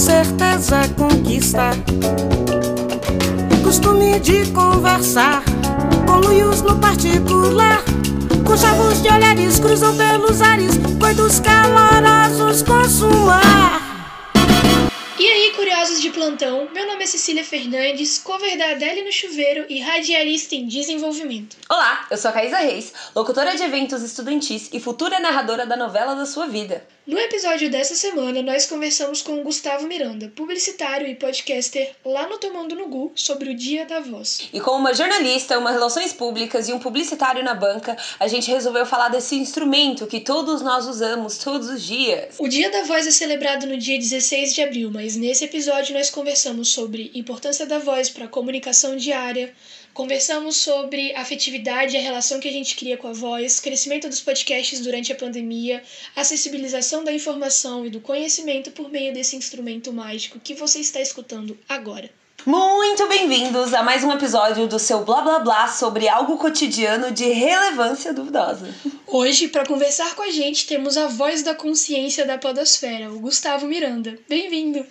certeza conquista. Costume de conversar com luios no particular. Com chavos de olhares cruzam pelos ares, coitos calorosos consumar. E aí, curiosos de plantão, meu nome é Cecília Fernandes, cover da Adele no Chuveiro e radialista em desenvolvimento. Olá, eu sou a Caísa Reis, locutora de eventos estudantis e futura narradora da novela da sua vida. No episódio dessa semana, nós conversamos com o Gustavo Miranda, publicitário e podcaster lá no Tomando no Gu, sobre o Dia da Voz. E com uma jornalista, uma relações públicas e um publicitário na banca, a gente resolveu falar desse instrumento que todos nós usamos todos os dias. O Dia da Voz é celebrado no dia 16 de abril, mas nesse episódio nós conversamos sobre importância da voz para a comunicação diária, Conversamos sobre a afetividade, a relação que a gente cria com a voz, crescimento dos podcasts durante a pandemia, acessibilização da informação e do conhecimento por meio desse instrumento mágico que você está escutando agora. Muito bem-vindos a mais um episódio do seu Blá Blá Blá sobre algo cotidiano de relevância duvidosa. Hoje, para conversar com a gente, temos a voz da consciência da Podosfera, o Gustavo Miranda. Bem-vindo!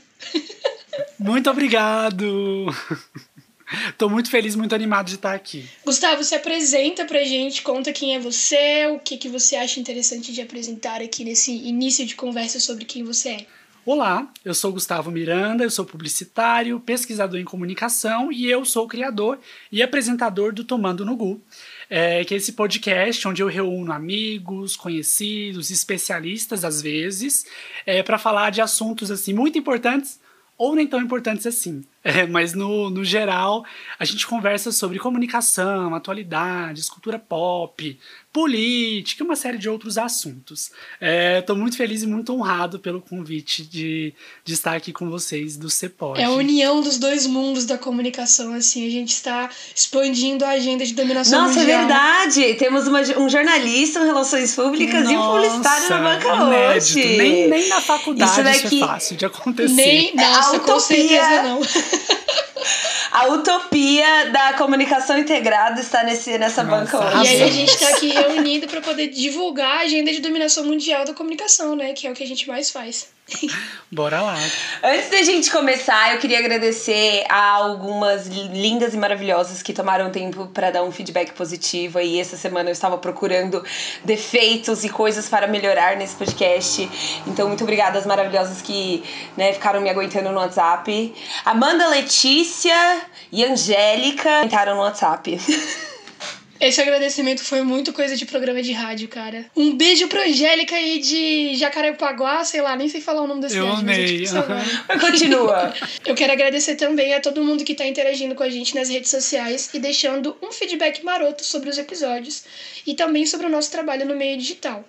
Muito obrigado! Tô muito feliz, muito animado de estar aqui. Gustavo, se apresenta pra gente, conta quem é você, o que, que você acha interessante de apresentar aqui nesse início de conversa sobre quem você é. Olá, eu sou Gustavo Miranda, eu sou publicitário, pesquisador em comunicação e eu sou criador e apresentador do Tomando no Gu, é, que é esse podcast onde eu reúno amigos, conhecidos, especialistas às vezes, é, para falar de assuntos assim muito importantes ou nem tão importantes assim. É, mas no, no geral, a gente conversa sobre comunicação, atualidades, cultura pop, política e uma série de outros assuntos. Estou é, muito feliz e muito honrado pelo convite de, de estar aqui com vocês do CEPOD. É a união dos dois mundos da comunicação, assim, a gente está expandindo a agenda de dominação Nossa, é mundial. Nossa, é verdade! Temos uma, um jornalista em relações públicas Nossa, e um publicitário na banca inédito. hoje. Nem, nem na faculdade isso, daqui... isso é fácil de acontecer. Nem, nossa, é com certeza não. A utopia da comunicação integrada está nesse, nessa Nossa, banca hoje. E aí a gente está aqui reunido para poder divulgar a agenda de dominação mundial da comunicação, né? Que é o que a gente mais faz. Bora lá. Antes da gente começar, eu queria agradecer a algumas lindas e maravilhosas que tomaram tempo para dar um feedback positivo. E essa semana eu estava procurando defeitos e coisas para melhorar nesse podcast. Então, muito obrigada às maravilhosas que né, ficaram me aguentando no WhatsApp. Amanda Letícia e Angélica entraram no WhatsApp. Esse agradecimento foi muito coisa de programa de rádio, cara. Um beijo pra Angélica aí de Jacarepaguá, sei lá, nem sei falar o nome da cidade. Eu amei. Mas Continua. Eu quero agradecer também a todo mundo que tá interagindo com a gente nas redes sociais e deixando um feedback maroto sobre os episódios e também sobre o nosso trabalho no meio digital.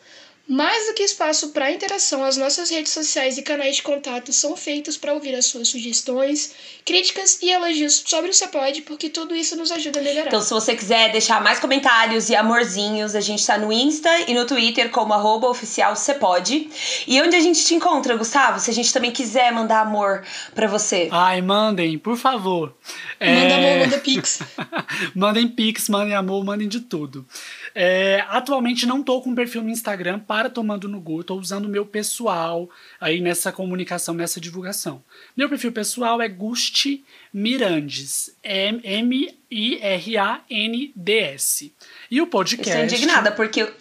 Mais do que espaço para interação, as nossas redes sociais e canais de contato são feitos para ouvir as suas sugestões, críticas e elogios sobre o Cepod, porque tudo isso nos ajuda a melhorar. Então, se você quiser deixar mais comentários e amorzinhos, a gente está no Insta e no Twitter como arroba oficial Cepod. E onde a gente te encontra, Gustavo? Se a gente também quiser mandar amor para você. Ai, mandem, por favor. Manda é... amor, manda pix. mandem pix, mandem amor, mandem de tudo. É, atualmente não tô com perfil no Instagram para Tomando no Gu, tô usando o meu pessoal aí nessa comunicação, nessa divulgação. Meu perfil pessoal é Gusti Mirandes, M-I-R-A-N-D-S. E o podcast... Estou indignada, porque...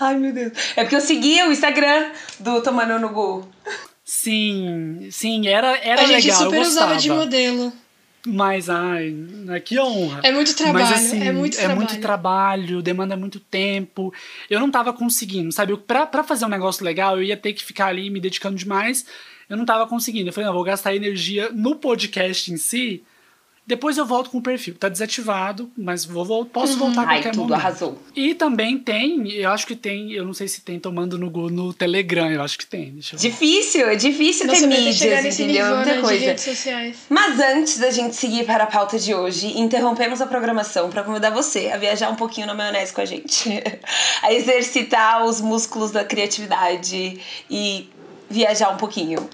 Ai, meu Deus. É porque eu seguia o Instagram do Tomando no Gu. Sim, sim, era, era A legal, gente super eu usava de modelo. Mas, ai, né, que honra. É muito trabalho, Mas, assim, é muito é trabalho. muito trabalho, demanda muito tempo. Eu não tava conseguindo, sabe? Pra, pra fazer um negócio legal, eu ia ter que ficar ali me dedicando demais. Eu não tava conseguindo. Eu falei, não, vou gastar energia no podcast em si depois eu volto com o perfil. Tá desativado, mas vou, vou posso Uhum. voltar a Ai, qualquer tudo, momento. arrasou. E também tem, eu acho que tem, eu não sei se tem tomando no, no Telegram, eu acho que tem. Deixa eu ver. Difícil, é difícil Nossa, ter chegar mídias, entendeu? nível, Muita né, coisa. redes sociais. Mas antes da gente seguir para a pauta de hoje, interrompemos a programação para convidar você a viajar um pouquinho na maionese com a gente, a exercitar os músculos da criatividade e viajar um pouquinho.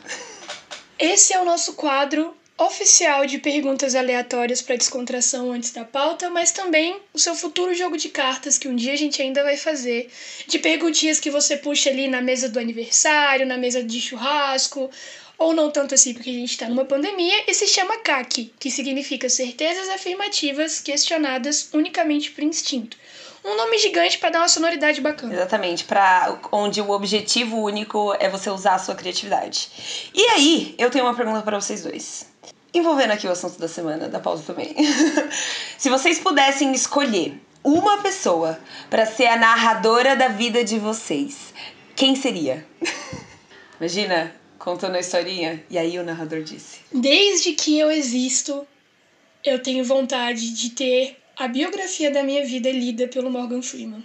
Esse é o nosso quadro oficial de perguntas aleatórias para descontração antes da pauta, mas também o seu futuro jogo de cartas que um dia a gente ainda vai fazer, de perguntinhas que você puxa ali na mesa do aniversário, na mesa de churrasco, ou não tanto assim porque a gente está numa pandemia, e se chama CAC, que significa certezas afirmativas questionadas unicamente por instinto. Um nome gigante para dar uma sonoridade bacana. Exatamente, para onde o objetivo único é você usar a sua criatividade. E aí, eu tenho uma pergunta para vocês dois. Envolvendo aqui o assunto da semana, da pausa também. Se vocês pudessem escolher uma pessoa para ser a narradora da vida de vocês, quem seria? Imagina, contando a historinha, e aí o narrador disse: Desde que eu existo, eu tenho vontade de ter a biografia da minha vida lida pelo Morgan Freeman.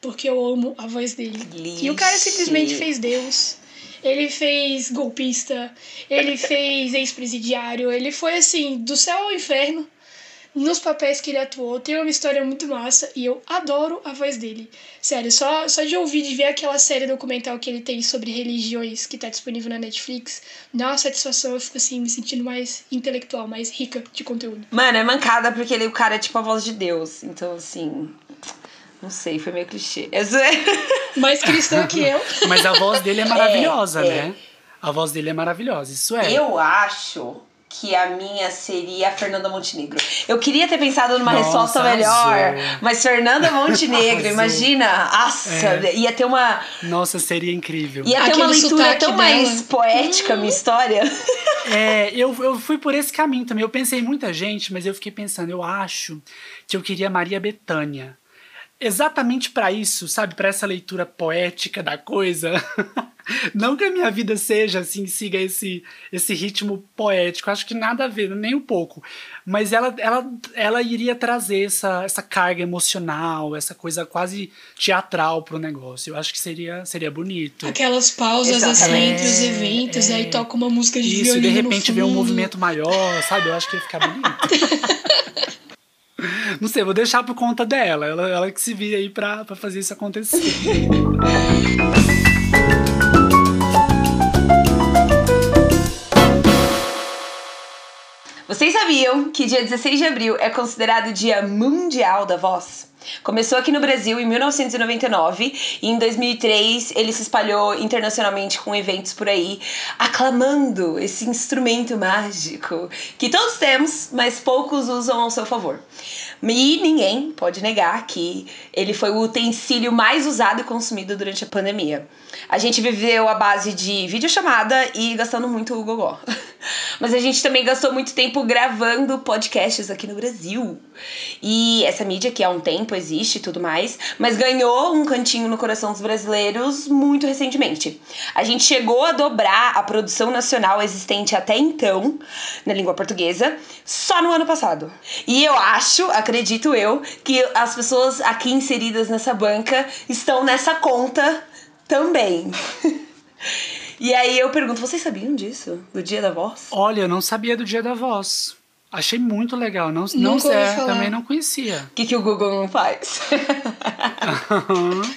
Porque eu amo a voz dele. Lixe. E o cara simplesmente fez Deus. Ele fez golpista, ele fez ex-presidiário, ele foi assim, do céu ao inferno nos papéis que ele atuou. Tem uma história muito massa e eu adoro a voz dele. Sério, só, só de ouvir, de ver aquela série documental que ele tem sobre religiões que tá disponível na Netflix, dá uma satisfação. Eu fico assim, me sentindo mais intelectual, mais rica de conteúdo. Mano, é mancada porque ele, o cara é tipo a voz de Deus. Então, assim. Não sei, foi meio clichê. É. Mais cristão que eu. Mas a voz dele é maravilhosa, é. né? A voz dele é maravilhosa, isso é. Eu acho que a minha seria a Fernanda Montenegro. Eu queria ter pensado numa Nossa, resposta melhor, mas Fernanda Montenegro, imagina, nossa, ia ter uma Nossa, seria incrível. ia ter uma Aquele leitura sotaque tão mais dela. poética a minha história. É, eu, eu fui por esse caminho também. Eu pensei em muita gente, mas eu fiquei pensando, eu acho que eu queria Maria Bethânia. Exatamente pra isso, sabe? Pra essa leitura poética da coisa. Não que a minha vida seja assim, siga esse, esse ritmo poético, acho que nada a ver, nem um pouco. Mas ela, ela, ela iria trazer essa, essa carga emocional, essa coisa quase teatral pro negócio. Eu acho que seria, seria bonito. Aquelas pausas assim entre os eventos, É, aí toca uma música de Isso, violino de no repente vê um movimento maior, sabe? Eu acho que ia ficar bonito. Não sei, vou deixar por conta dela. Ela, ela que se vira aí pra, pra fazer isso acontecer. Vocês sabiam que dia 16 de abril é considerado Dia Mundial da Voz? Começou aqui no Brasil em 1999 e em 2003 ele se espalhou internacionalmente com eventos por aí, aclamando esse instrumento mágico que todos temos, mas poucos usam ao seu favor. E ninguém pode negar que ele foi o utensílio mais usado e consumido durante a pandemia. A gente viveu a base de videochamada e gastando muito o gogó. Mas a gente também gastou muito tempo gravando podcasts aqui no Brasil. E essa mídia que há um tempo existe e tudo mais, mas ganhou um cantinho no coração dos brasileiros muito recentemente. A gente chegou a dobrar a produção nacional existente até então na língua portuguesa só no ano passado. E eu acho, acredito eu, que as pessoas aqui inseridas nessa banca estão nessa conta também. E aí eu pergunto, vocês sabiam disso? Do Dia da Voz? Olha, eu não sabia do Dia da Voz. Achei muito legal. Não, não falar. também não conhecia. O que, que o Google não faz?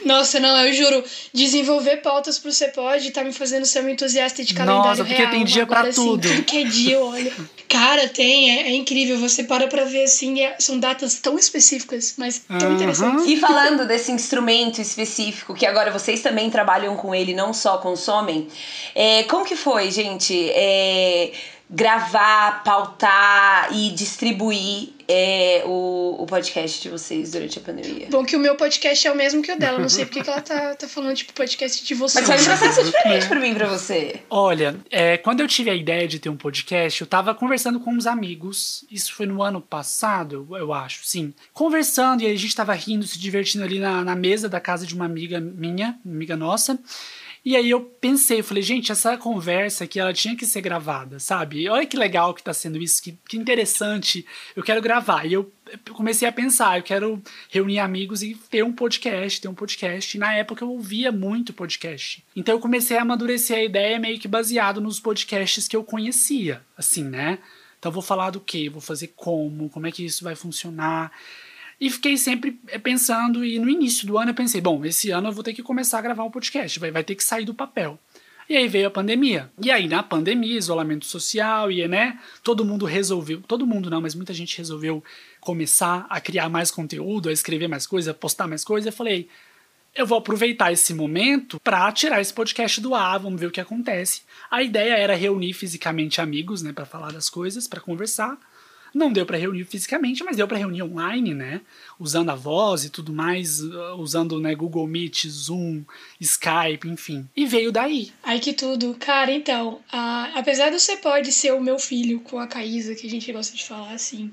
Nossa, não, eu juro, desenvolver pautas pro Cepod tá me fazendo ser uma entusiasta de calendário Nossa, porque real. tem dia pra assim, tudo. tudo que é dia, eu olho. Cara, tem, é, é incrível. Você para pra ver, assim, é- são datas tão específicas, mas tão Aham. interessantes. E falando desse instrumento específico, que agora vocês também trabalham com ele, não só consomem, é, como que foi, gente? É, gravar, pautar e distribuir é, o, o podcast de vocês durante a pandemia? Bom que o meu podcast é o mesmo que o dela. Não sei porque que ela tá, tá falando, tipo, podcast de você. Mas foi um processo diferente pra mim e pra você. Olha, é, quando eu tive a ideia de ter um podcast, eu tava conversando com uns amigos. Isso foi no ano passado, eu- acho, sim. Conversando, e aí a gente tava rindo, se divertindo ali na, na mesa da casa de uma amiga minha, amiga nossa. E aí eu pensei, eu falei, gente, essa conversa aqui, ela tinha que ser gravada, sabe? Olha que legal que tá sendo isso, que, que interessante. Eu quero gravar. E eu comecei a pensar, eu quero reunir amigos e ter um podcast, ter um podcast. E na época eu ouvia muito podcast. Então eu comecei a amadurecer a ideia meio que baseado nos podcasts que eu conhecia, assim, né? Então vou falar do quê? Vou fazer como? Como é que isso vai funcionar? E fiquei sempre eh, pensando, e no início do ano eu pensei, bom, esse ano eu vou ter que começar a gravar um podcast, vai, vai ter que sair do papel. E aí veio a pandemia. E aí, na pandemia, isolamento social, e né, todo mundo resolveu, todo mundo não, mas muita gente resolveu começar a criar mais conteúdo, a escrever mais coisa, a postar mais coisa. Eu falei, eu vou aproveitar esse momento para tirar esse podcast do ar, vamos ver o que acontece. A ideia era reunir fisicamente amigos, né, para falar das coisas, para conversar. Não deu para reunir fisicamente, mas deu para reunir online, né? Usando a voz e tudo mais, uh, usando né, Google Meet, Zoom, Skype, enfim. E veio daí. Ai, que tudo. Cara, então, a, apesar do Você Pode ser o meu filho com a Caísa, que a gente gosta de falar assim,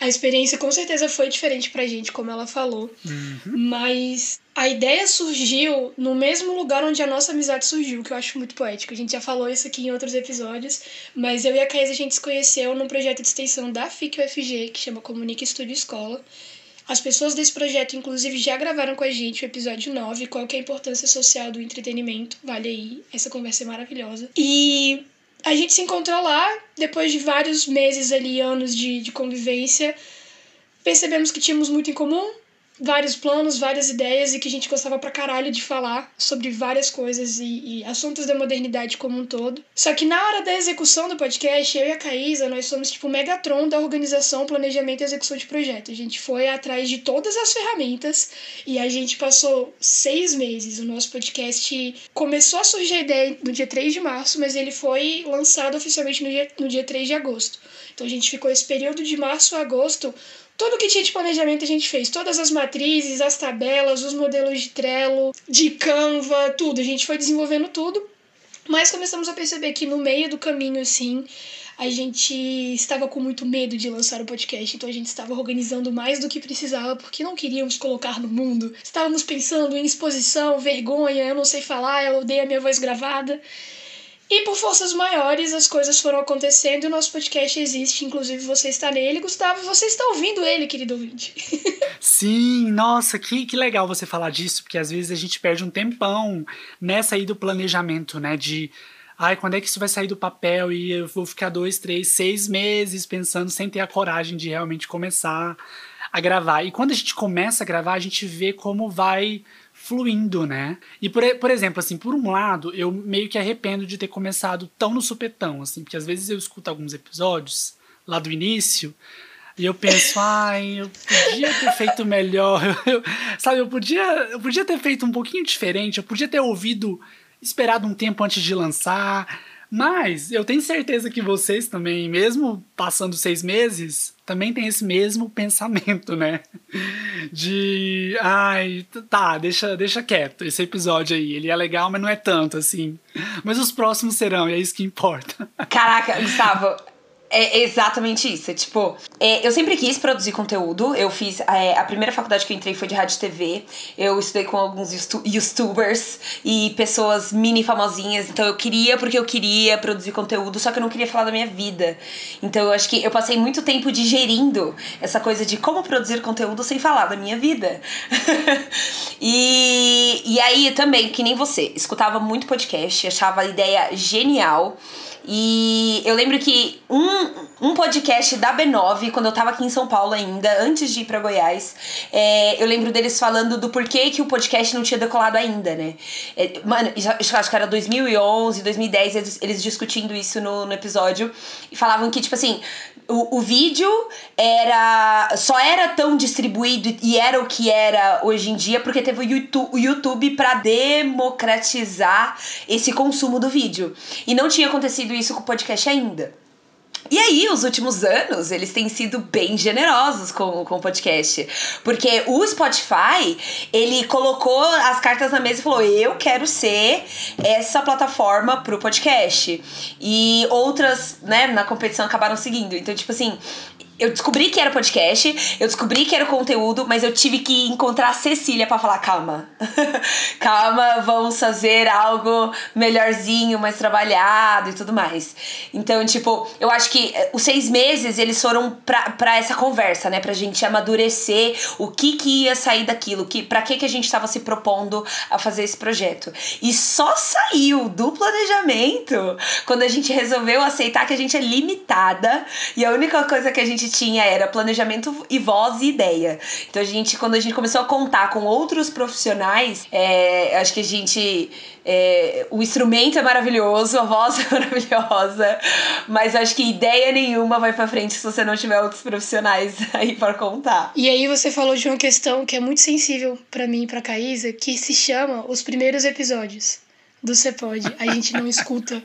a experiência com certeza foi diferente pra gente, como ela falou. Uhum. Mas a ideia surgiu no mesmo lugar onde a nossa amizade surgiu, que eu acho muito poético. A gente já falou isso aqui em outros episódios, mas eu e a Caísa a gente se conheceu num projeto de extensão da FIC UFG, que chama Comunica Estúdio Escola. As pessoas desse projeto, inclusive, já gravaram com a gente o episódio 9, qual que é a importância social do entretenimento. Vale aí, essa conversa é maravilhosa. E a gente se encontrou lá, depois de vários meses ali, anos de, de convivência. Percebemos que tínhamos muito em comum, vários planos, várias ideias e que a gente gostava pra caralho de falar sobre várias coisas e, e, assuntos da modernidade como um todo. Só que na hora da execução do podcast, eu e a Caísa, nós somos tipo o Megatron da organização, planejamento e execução de projeto. A gente foi atrás de todas as ferramentas e a gente passou seis meses. O nosso podcast começou a surgir a ideia no dia 3 de março, mas ele foi lançado oficialmente no dia, no dia 3 de agosto. Então a gente ficou esse período de março a agosto tudo que tinha de planejamento a gente fez. Todas as matrizes, as tabelas, os modelos de Trello, de Canva, tudo. A gente foi desenvolvendo tudo. Mas começamos a perceber que no meio do caminho, assim, a gente estava com muito medo de lançar o podcast, então a gente estava organizando mais do que precisava, porque não queríamos colocar no mundo. Estávamos pensando em exposição, vergonha, eu não sei falar, eu odeio a minha voz gravada. E por forças maiores, as coisas foram acontecendo e o nosso podcast existe. Inclusive, você está nele. Gustavo, você está ouvindo ele, querido ouvinte. Sim, nossa, que, que legal você falar disso, porque às vezes a gente perde um tempão nessa aí do planejamento, né? De. Ai, quando é que isso vai sair do papel? E eu vou ficar dois, três, seis meses pensando sem ter a coragem de realmente começar a gravar. E quando a gente começa a gravar, a gente vê como vai fluindo, né? E por, por exemplo, assim, por um lado, eu meio que arrependo de ter começado tão no supetão, assim, porque às vezes eu escuto alguns episódios lá do início e eu penso, ai, eu podia ter feito melhor, eu, sabe, eu podia, eu podia ter feito um pouquinho diferente, eu podia ter ouvido, esperado um tempo antes de lançar, mas eu tenho certeza que vocês também, mesmo passando seis meses, também tem esse mesmo pensamento, né? De, ai, tá, deixa, deixa quieto esse episódio aí. Ele é legal, mas não é tanto assim. Mas os próximos serão, e é isso que importa. Caraca, Gustavo, é exatamente isso. É, tipo, é, eu sempre quis produzir conteúdo. Eu fiz. É, a primeira faculdade que eu entrei foi de rádio e TV. Eu estudei com alguns youtubers e pessoas mini famosinhas. Então eu queria porque eu queria produzir conteúdo, só que eu não queria falar da minha vida. Então eu acho que eu passei muito tempo digerindo essa coisa de como produzir conteúdo sem falar da minha vida. e, e aí também, que nem você, escutava muito podcast, achava a ideia genial. E eu lembro que um, um podcast da B9, quando eu tava aqui em São Paulo ainda, antes de ir pra Goiás, é, eu lembro deles falando do porquê que o podcast não tinha decolado ainda, né? É, mano, acho que era 2011, 2010, eles, eles discutindo isso no, no episódio, e falavam que, tipo assim, o, o vídeo era só era tão distribuído e era o que era hoje em dia porque teve o YouTube, o YouTube para democratizar esse consumo do vídeo. E não tinha acontecido isso com o podcast ainda. E aí, os últimos anos, eles têm sido bem generosos com, com o podcast. Porque o Spotify, ele colocou as cartas na mesa e falou: eu quero ser essa plataforma pro podcast. E outras, né, na competição acabaram seguindo. Então, tipo assim, eu descobri que era podcast, eu descobri que era conteúdo, mas eu tive que encontrar a Cecília para falar: calma, calma, vamos fazer algo melhorzinho, mais trabalhado e tudo mais. Então, tipo, eu acho que eh, os seis meses eles foram pra, pra essa conversa, né? Pra gente amadurecer o que que ia sair daquilo, que, pra que que a gente tava se propondo a fazer esse projeto. E só saiu do planejamento quando a gente resolveu aceitar que a gente é limitada e a única coisa que a gente gente tinha era planejamento e voz e ideia. Então a gente, quando a gente começou a contar com outros profissionais, é, acho que a gente. É, o instrumento é maravilhoso, a voz é maravilhosa, mas acho que ideia nenhuma vai pra frente se você não tiver outros profissionais aí para contar. E aí você falou de uma questão que é muito sensível para mim e pra Caísa, que se chama os primeiros episódios do Cepode. A gente não escuta.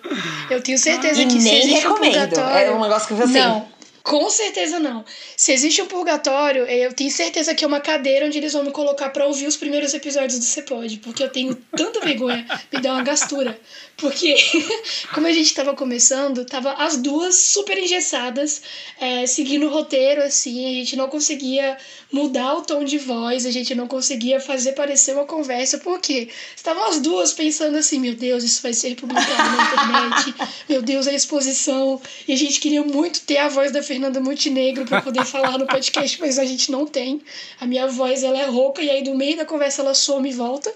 Eu tenho certeza que se nem um recomendo. purgatório... É um negócio que você Não, com certeza não. Se existe um purgatório, eu tenho certeza que é uma cadeira onde eles vão me colocar pra ouvir os primeiros episódios do Cepode, porque eu tenho tanta vergonha, me dá uma gastura. Porque, como a gente tava começando, tava as duas super engessadas, é, seguindo o roteiro, assim, a gente não conseguia mudar o tom de voz, a gente não conseguia fazer parecer uma conversa, porque estavam as duas pensando assim, meu Deus, isso vai ser publicado na internet, meu Deus, a exposição, e a gente queria muito ter a voz da Fernanda Montenegro para poder falar no podcast, mas a gente não tem. A minha voz, ela é rouca, e aí no meio da conversa ela some e volta.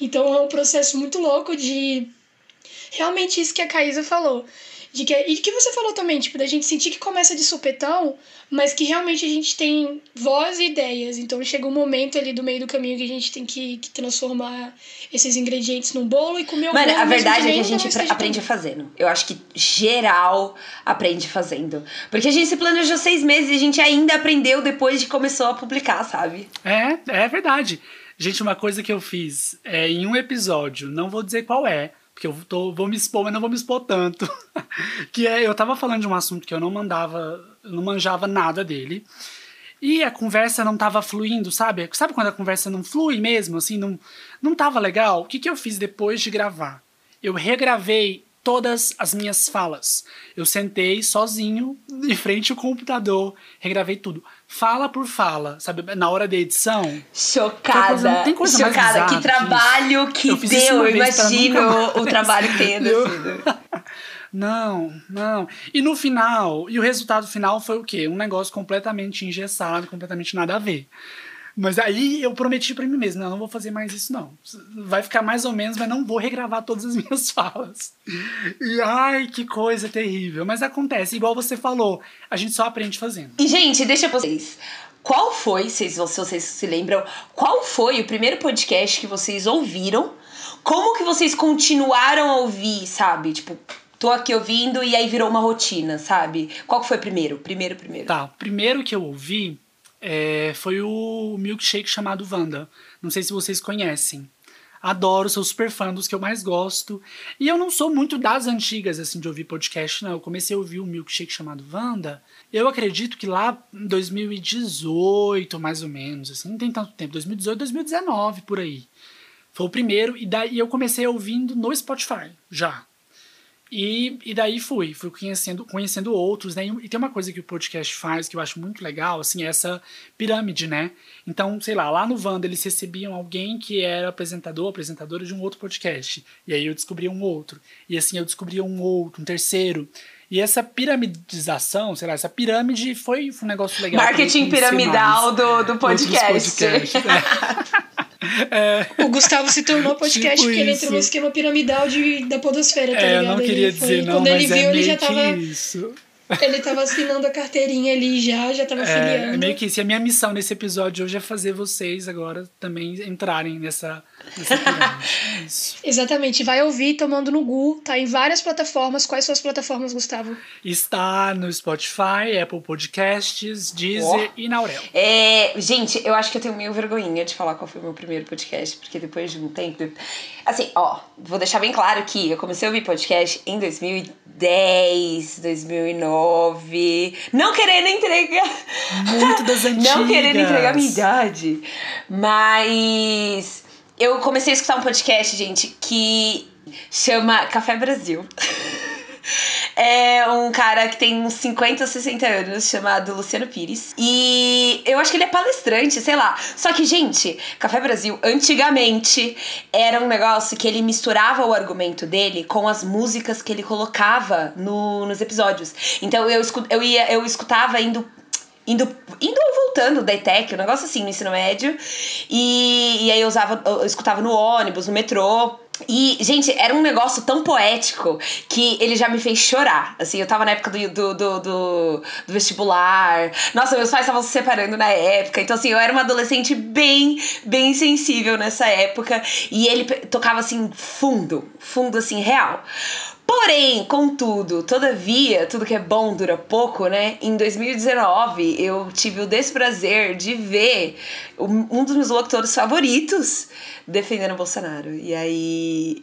Então é um processo muito louco de realmente isso que a Caísa falou. De que, e que você falou também, tipo, da gente sentir que começa de supetão, mas que realmente a gente tem voz e ideias. Então chega um momento ali do meio do caminho que a gente tem que, que transformar esses ingredientes num bolo e comer o Mano, bolo. a verdade é que a gente esteja aprende fazendo. Eu acho que geral aprende fazendo. Porque a gente se planejou seis meses e a gente ainda aprendeu depois de começou a publicar, sabe? É, é verdade. Gente, uma coisa que eu fiz é, em um episódio, não vou dizer qual é, porque eu tô, vou me expor, mas não vou me expor tanto. que é, eu tava falando de um assunto que eu não mandava, não manjava nada dele. E a conversa não tava fluindo, sabe? Sabe quando a conversa não flui mesmo, assim, não, não tava legal? O que, que eu fiz depois de gravar? Eu regravei todas as minhas falas. Eu sentei sozinho em frente ao computador, regravei tudo. Fala por fala, sabe? Na hora da edição. Chocada. coisa- tem coisa mais Chocada. bizarra Que trabalho que Eu deu. Eu imagino o trabalho que tenha sido. Não, não. E no final, e o resultado final foi o quê? Um negócio completamente engessado, completamente nada a ver. Mas aí eu prometi pra mim mesmo, não, não vou fazer mais isso não. Vai ficar mais ou menos, mas não vou regravar todas as minhas falas. E ai, que coisa terrível. Mas acontece, igual você falou, a gente só aprende fazendo. E, gente, deixa vocês. Qual foi, se vocês se lembram, qual foi o primeiro podcast que vocês ouviram? Como que vocês continuaram a ouvir, sabe? Tipo, tô aqui ouvindo e aí virou uma rotina, sabe? Qual que foi primeiro? Primeiro, primeiro. Tá, primeiro que eu ouvi é, foi o milkshake chamado Wanda. Não sei se vocês conhecem. Adoro, sou super fã dos que eu mais gosto. E eu não sou muito das antigas, assim, de ouvir podcast, não. Eu comecei a ouvir o milkshake chamado Wanda. Eu acredito que lá em 2018, mais ou menos, assim, não tem tanto tempo, 2018, 2019, por aí. Foi o primeiro, e daí eu comecei ouvindo no Spotify, já. E, e daí fui, fui conhecendo, conhecendo outros, né? E tem uma coisa que o podcast faz que eu acho muito legal, assim, é essa pirâmide, né? Então, sei lá, lá no Wanda eles recebiam alguém que era apresentador, apresentadora de um outro podcast. E aí eu descobria um outro. E assim eu descobria um outro, um terceiro. E essa piramidização, sei lá, essa pirâmide foi, um negócio legal. Marketing piramidal mais do, do outros podcast. podcasts, é. O Gustavo se tornou podcast Tipo porque ele entrou no esquema piramidal de, da podosfera, tá É, eu ligado? não queria foi- dizer não, Quando ele mas viu, é ele já tava, isso. Ele tava assinando a carteirinha ali já, já tava É, filiando. é meio que isso. E a minha missão nesse episódio hoje é fazer vocês agora também entrarem nessa, nessa. Isso. Exatamente, vai ouvir Tomando no Gu, tá em várias plataformas. Quais são as plataformas, Gustavo? Está no Spotify, Apple Podcasts, Deezer e na Aurel. É, gente, eu acho que eu tenho meio vergonhinha de falar qual foi o meu primeiro podcast, porque depois de um tempo. Assim, ó, vou deixar bem claro que eu comecei a ouvir podcast em 2010, 2009. Não querendo entregar. Muito das antigas. Não querendo entregar minha idade. Mas eu comecei a escutar um podcast, gente, que chama Café Brasil. É um cara que tem uns 50 ou 60 anos, chamado Luciano Pires. E eu acho que ele é palestrante, sei lá. Só que, gente, Café Brasil, antigamente, era um negócio que ele misturava o argumento dele com as músicas que ele colocava no, nos episódios. Então eu, escu- eu, ia, eu escutava indo indo, indo ou voltando da ETEC, um negócio assim, no ensino médio. E, e aí eu usava, eu escutava no ônibus, no metrô. E, gente, era um negócio tão poético que ele já me fez chorar. Assim, eu tava na época do, do, do, do, do vestibular. Nossa, meus pais estavam se separando na época. Então, assim, eu era uma adolescente bem, bem sensível nessa época. E ele tocava, assim, fundo. Fundo, assim, real. Porém, contudo, todavia, tudo que é bom dura pouco, né? Em 2019, eu tive o desprazer de ver um dos meus locutores favoritos defendendo o Bolsonaro. E aí.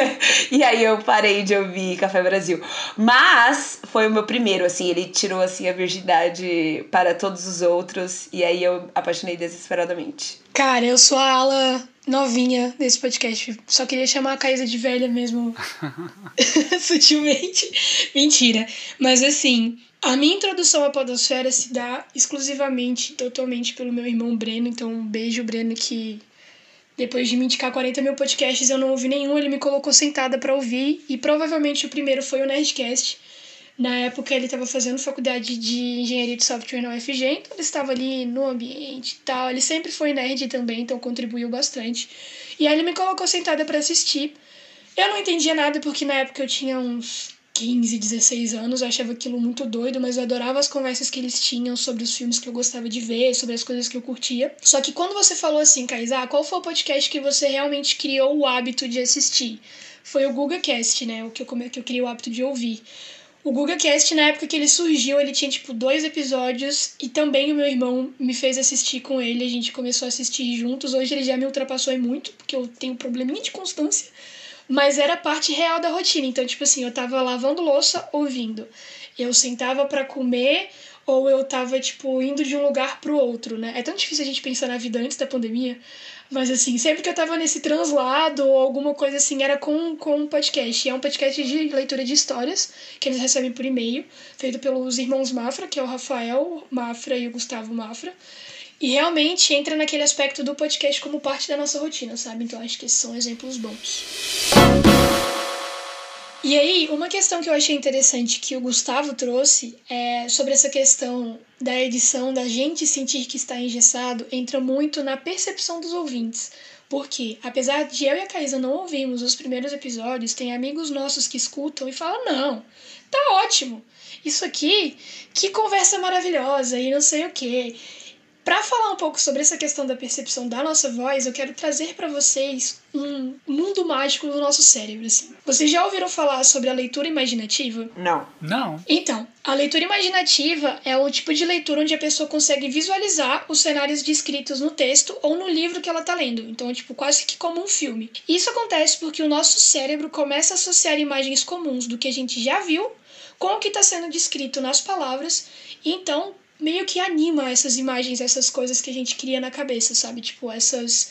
e aí eu parei de ouvir Café Brasil. Mas foi o meu primeiro, assim, ele tirou assim a virgindade para todos os outros. E aí eu apaixonei desesperadamente. Cara, eu sou a ala novinha desse podcast. Só queria chamar a Caísa de velha mesmo. Sutilmente. Mentira. Mas assim, a minha introdução à Podosfera se dá exclusivamente, totalmente pelo meu irmão Breno. Então, um beijo, Breno, que depois de me indicar 40 mil podcasts, eu não ouvi nenhum. Ele me colocou sentada para ouvir. E provavelmente o primeiro foi o Nerdcast. Na época ele estava fazendo faculdade de engenharia de software na UFG, então ele estava ali no ambiente e tal. Ele sempre foi nerd também, então contribuiu bastante. E aí ele me colocou sentada para assistir. Eu não entendia nada porque na época eu tinha uns 15, 16 anos, eu achava aquilo muito doido, mas eu adorava as conversas que eles tinham sobre os filmes que eu gostava de ver, sobre as coisas que eu curtia. Só que quando você falou assim, Kaisa, ah, qual foi o podcast que você realmente criou o hábito de assistir? Foi o GugaCast, né? O que eu, que eu criei o hábito de ouvir. O GugaCast, na época que ele surgiu, ele tinha tipo dois episódios e também o meu irmão me fez assistir com ele. A gente começou a assistir juntos. Hoje ele já me ultrapassou muito, porque eu tenho probleminha de constância. Mas era parte real da rotina. Então, tipo assim, eu tava lavando louça ouvindo. Eu sentava para comer ou eu tava, tipo, indo de um lugar pro outro, né? É tão difícil a gente pensar na vida antes da pandemia. Mas assim, sempre que eu tava nesse translado ou alguma coisa assim, era com, com um podcast. E é um podcast de leitura de histórias que eles recebem por e-mail, feito pelos irmãos Mafra, que é o Rafael Mafra e o Gustavo Mafra. E realmente entra naquele aspecto do podcast como parte da nossa rotina, sabe? Então acho que esses são exemplos bons. E aí, uma questão que eu achei interessante que o Gustavo trouxe é sobre essa questão da edição, da gente sentir que está engessado, entra muito na percepção dos ouvintes. Porque, apesar de eu e a Caísa não ouvirmos os primeiros episódios, tem amigos nossos que escutam e falam: não, tá ótimo, isso aqui, que conversa maravilhosa e não sei o quê. Para falar um pouco sobre essa questão da percepção da nossa voz, eu quero trazer para vocês um mundo mágico do nosso cérebro. Assim. Vocês já ouviram falar sobre a leitura imaginativa? Não. Não. Então, a leitura imaginativa é o tipo de leitura onde a pessoa consegue visualizar os cenários descritos no texto ou no livro que ela está lendo. Então, é tipo quase que como um filme. Isso acontece porque o nosso cérebro começa a associar imagens comuns do que a gente já viu com o que está sendo descrito nas palavras, e então meio que anima essas imagens, essas coisas que a gente cria na cabeça, sabe? Tipo, essas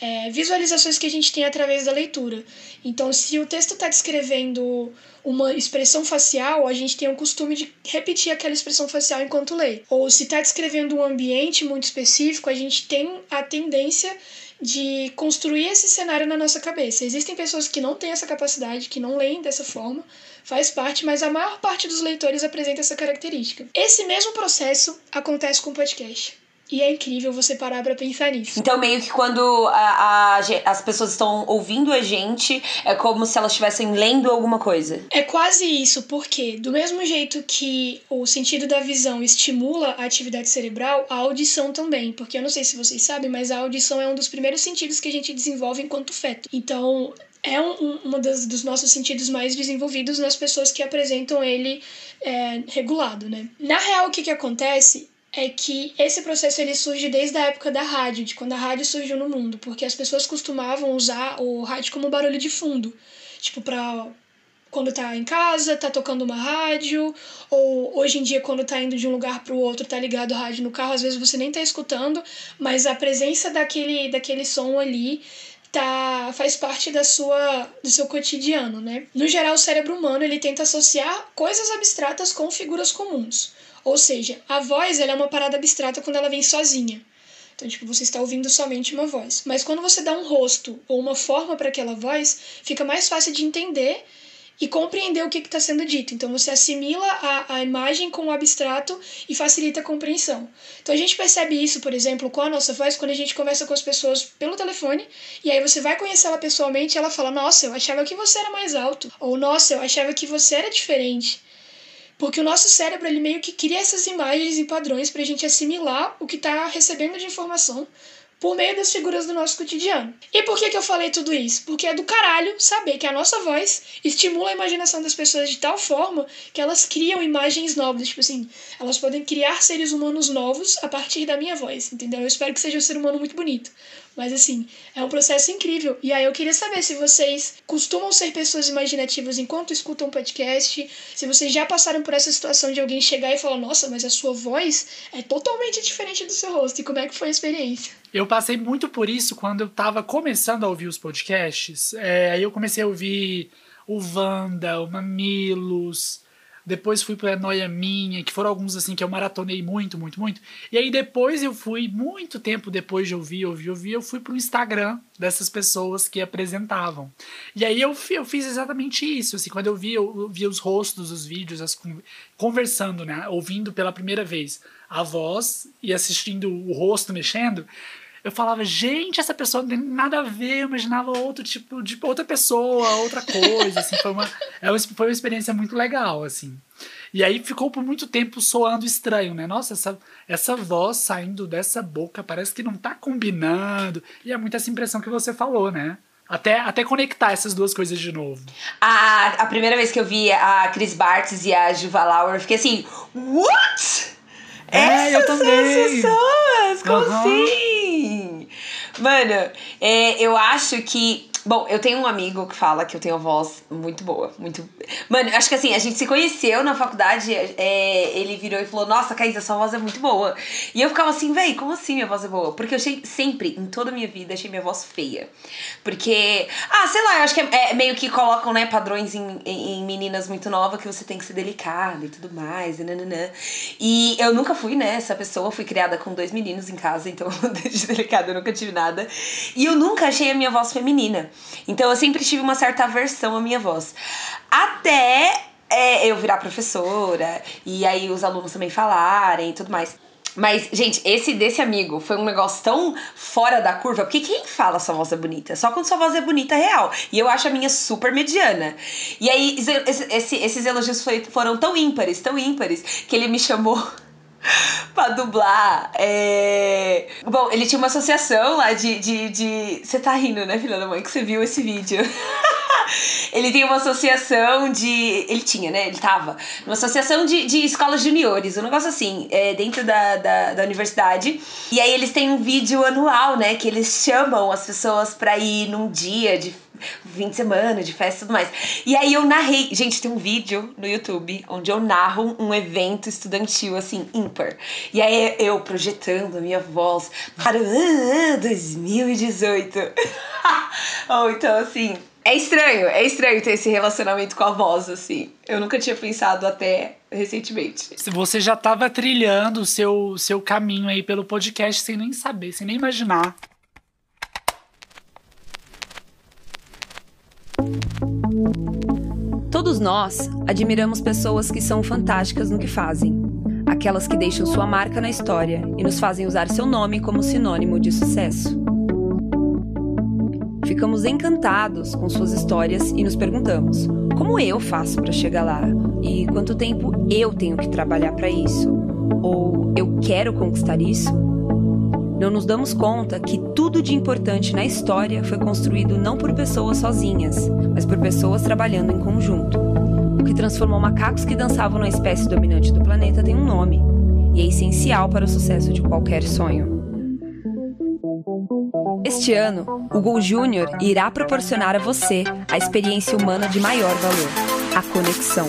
é, visualizações que a gente tem através da leitura. Então, se o texto está descrevendo uma expressão facial, a gente tem o costume de repetir aquela expressão facial enquanto lê. Ou se está descrevendo um ambiente muito específico, a gente tem a tendência de construir esse cenário na nossa cabeça. Existem pessoas que não têm essa capacidade, que não leem dessa forma, faz parte, mas a maior parte dos leitores apresenta essa característica. Esse mesmo processo acontece com o podcast. E é incrível você parar pra pensar nisso. Então, meio que quando a, a, as pessoas estão ouvindo a gente, é como se elas estivessem lendo alguma coisa. É quase isso, porque do mesmo jeito que o sentido da visão estimula a atividade cerebral, a audição também. Porque eu não sei se vocês sabem, mas a audição é um dos primeiros sentidos que a gente desenvolve enquanto feto. Então, é um, um das, dos nossos sentidos mais desenvolvidos nas pessoas que apresentam ele é, regulado, né? Na real, o que, que acontece é que esse processo ele surge desde a época da rádio, de quando a rádio surgiu no mundo, porque as pessoas costumavam usar o rádio como barulho de fundo, tipo para quando tá em casa, tá tocando uma rádio, ou hoje em dia quando tá indo de um lugar para o outro, tá ligado a rádio no carro, às vezes você nem tá escutando, mas a presença daquele daquele som ali tá faz parte da sua do seu cotidiano, né? No geral, o cérebro humano ele tenta associar coisas abstratas com figuras comuns. Ou seja, a voz ela é uma parada abstrata quando ela vem sozinha. Então, tipo, você está ouvindo somente uma voz. Mas quando você dá um rosto ou uma forma para aquela voz, fica mais fácil de entender e compreender o que está sendo dito. Então você assimila a, a imagem com o abstrato e facilita a compreensão. Então a gente percebe isso, por exemplo, com a nossa voz quando a gente conversa com as pessoas pelo telefone e aí você vai conhecer ela pessoalmente e ela fala: Nossa, eu achava que você era mais alto. Ou Nossa, eu achava que você era diferente. Porque o nosso cérebro ele meio que cria essas imagens e padrões para a gente assimilar o que está recebendo de informação por meio das figuras do nosso cotidiano. E por que, que eu falei tudo isso? Porque é do caralho saber que a nossa voz estimula a imaginação das pessoas de tal forma que elas criam imagens novas. Tipo assim, elas podem criar seres humanos novos a partir da minha voz, entendeu? Eu espero que seja um ser humano muito bonito. Mas assim, é um processo incrível. E aí eu queria saber se vocês costumam ser pessoas imaginativas enquanto escutam um podcast, se vocês já passaram por essa situação de alguém chegar e falar, nossa, mas a sua voz é totalmente diferente do seu rosto. E como é que foi a experiência? Eu passei muito por isso quando eu tava começando a ouvir os podcasts. É, aí eu comecei a ouvir o Wanda, o Mamilos, depois fui para Noia Minha, que foram alguns assim que eu maratonei muito, muito, muito. E aí depois eu fui, muito tempo depois de ouvir, ouvir, ouvir, eu fui pro Instagram dessas pessoas que apresentavam. E aí eu, eu fiz exatamente isso, assim, quando eu vi, eu via os rostos, os vídeos, as, conversando, né, ouvindo pela primeira vez a voz e assistindo o rosto mexendo, eu falava, gente, essa pessoa não tem nada a ver, eu imaginava outro tipo de outra pessoa, outra coisa, assim, foi uma, é foi uma experiência muito legal, assim. E aí ficou por muito tempo soando estranho, né? Nossa, essa, essa voz saindo dessa boca parece que não tá combinando. E é muito essa impressão que você falou, né? Até, até conectar essas duas coisas de novo. A, a primeira vez que eu vi a Chris Bartz e a Juva Lauer, eu fiquei assim, what? É, Essas eu também. Pessoas? Como uhum. assim? Mano, é, eu acho que Bom, eu tenho um amigo que fala que eu tenho voz muito boa, muito. Mano, acho que assim, a gente se conheceu na faculdade, é, ele virou e falou: Nossa, Caísa, sua voz é muito boa. E eu ficava assim, véi, como assim minha voz é boa? Porque eu achei, sempre, em toda a minha vida, achei minha voz feia. Porque, ah, sei lá, eu acho que é, é meio que colocam, né, padrões em, em, em, meninas muito novas que você tem que ser delicada e tudo mais, e nananã. E eu nunca fui, né, essa pessoa, fui criada com dois meninos em casa, então desde delicada eu nunca tive nada. E eu nunca achei a minha voz feminina. Então eu sempre tive uma certa aversão à minha voz. Até é, eu virar professora, e aí os alunos também falarem e tudo mais. Mas, gente, esse desse amigo foi um negócio tão fora da curva, porque quem fala sua voz é bonita? Só quando sua voz é bonita é real. E eu acho a minha super mediana. E aí, esse, esses elogios foi, foram tão ímpares, tão ímpares, que ele me chamou pra dublar. É... Bom, ele tinha uma associação lá de. de, de... Você tá rindo, né, filha da mãe, que você viu esse vídeo? ele tem uma associação de. Ele tinha, né? Ele tava. Uma associação de, de escolas juniores, um negócio assim, é, dentro da, da, da universidade. E aí eles têm um vídeo anual, né? Que eles chamam as pessoas pra ir num dia de fim de semana, de festa e tudo mais. E aí eu narrei. Gente, tem um vídeo no YouTube onde eu narro um evento estudantil, assim, ímpar. E aí eu projetando a minha voz para o 2018. Ou então, assim. É estranho, é estranho ter esse relacionamento com a voz, assim. Eu nunca tinha pensado até recentemente. Você já estava trilhando o seu, seu caminho aí pelo podcast sem nem saber, sem nem imaginar. Todos nós admiramos pessoas que são fantásticas no que fazem. Aquelas que deixam sua marca na história e nos fazem usar seu nome como sinônimo de sucesso. Ficamos encantados com suas histórias e nos perguntamos: como eu faço para chegar lá? E quanto tempo eu tenho que trabalhar para isso? Ou eu quero conquistar isso? Não nos damos conta que tudo de importante na história foi construído não por pessoas sozinhas, mas por pessoas trabalhando em conjunto. O que transformou macacos que dançavam na espécie dominante do planeta tem um nome, e é essencial para o sucesso de qualquer sonho. Este ano, o Gol Júnior irá proporcionar a você a experiência humana de maior valor, a conexão.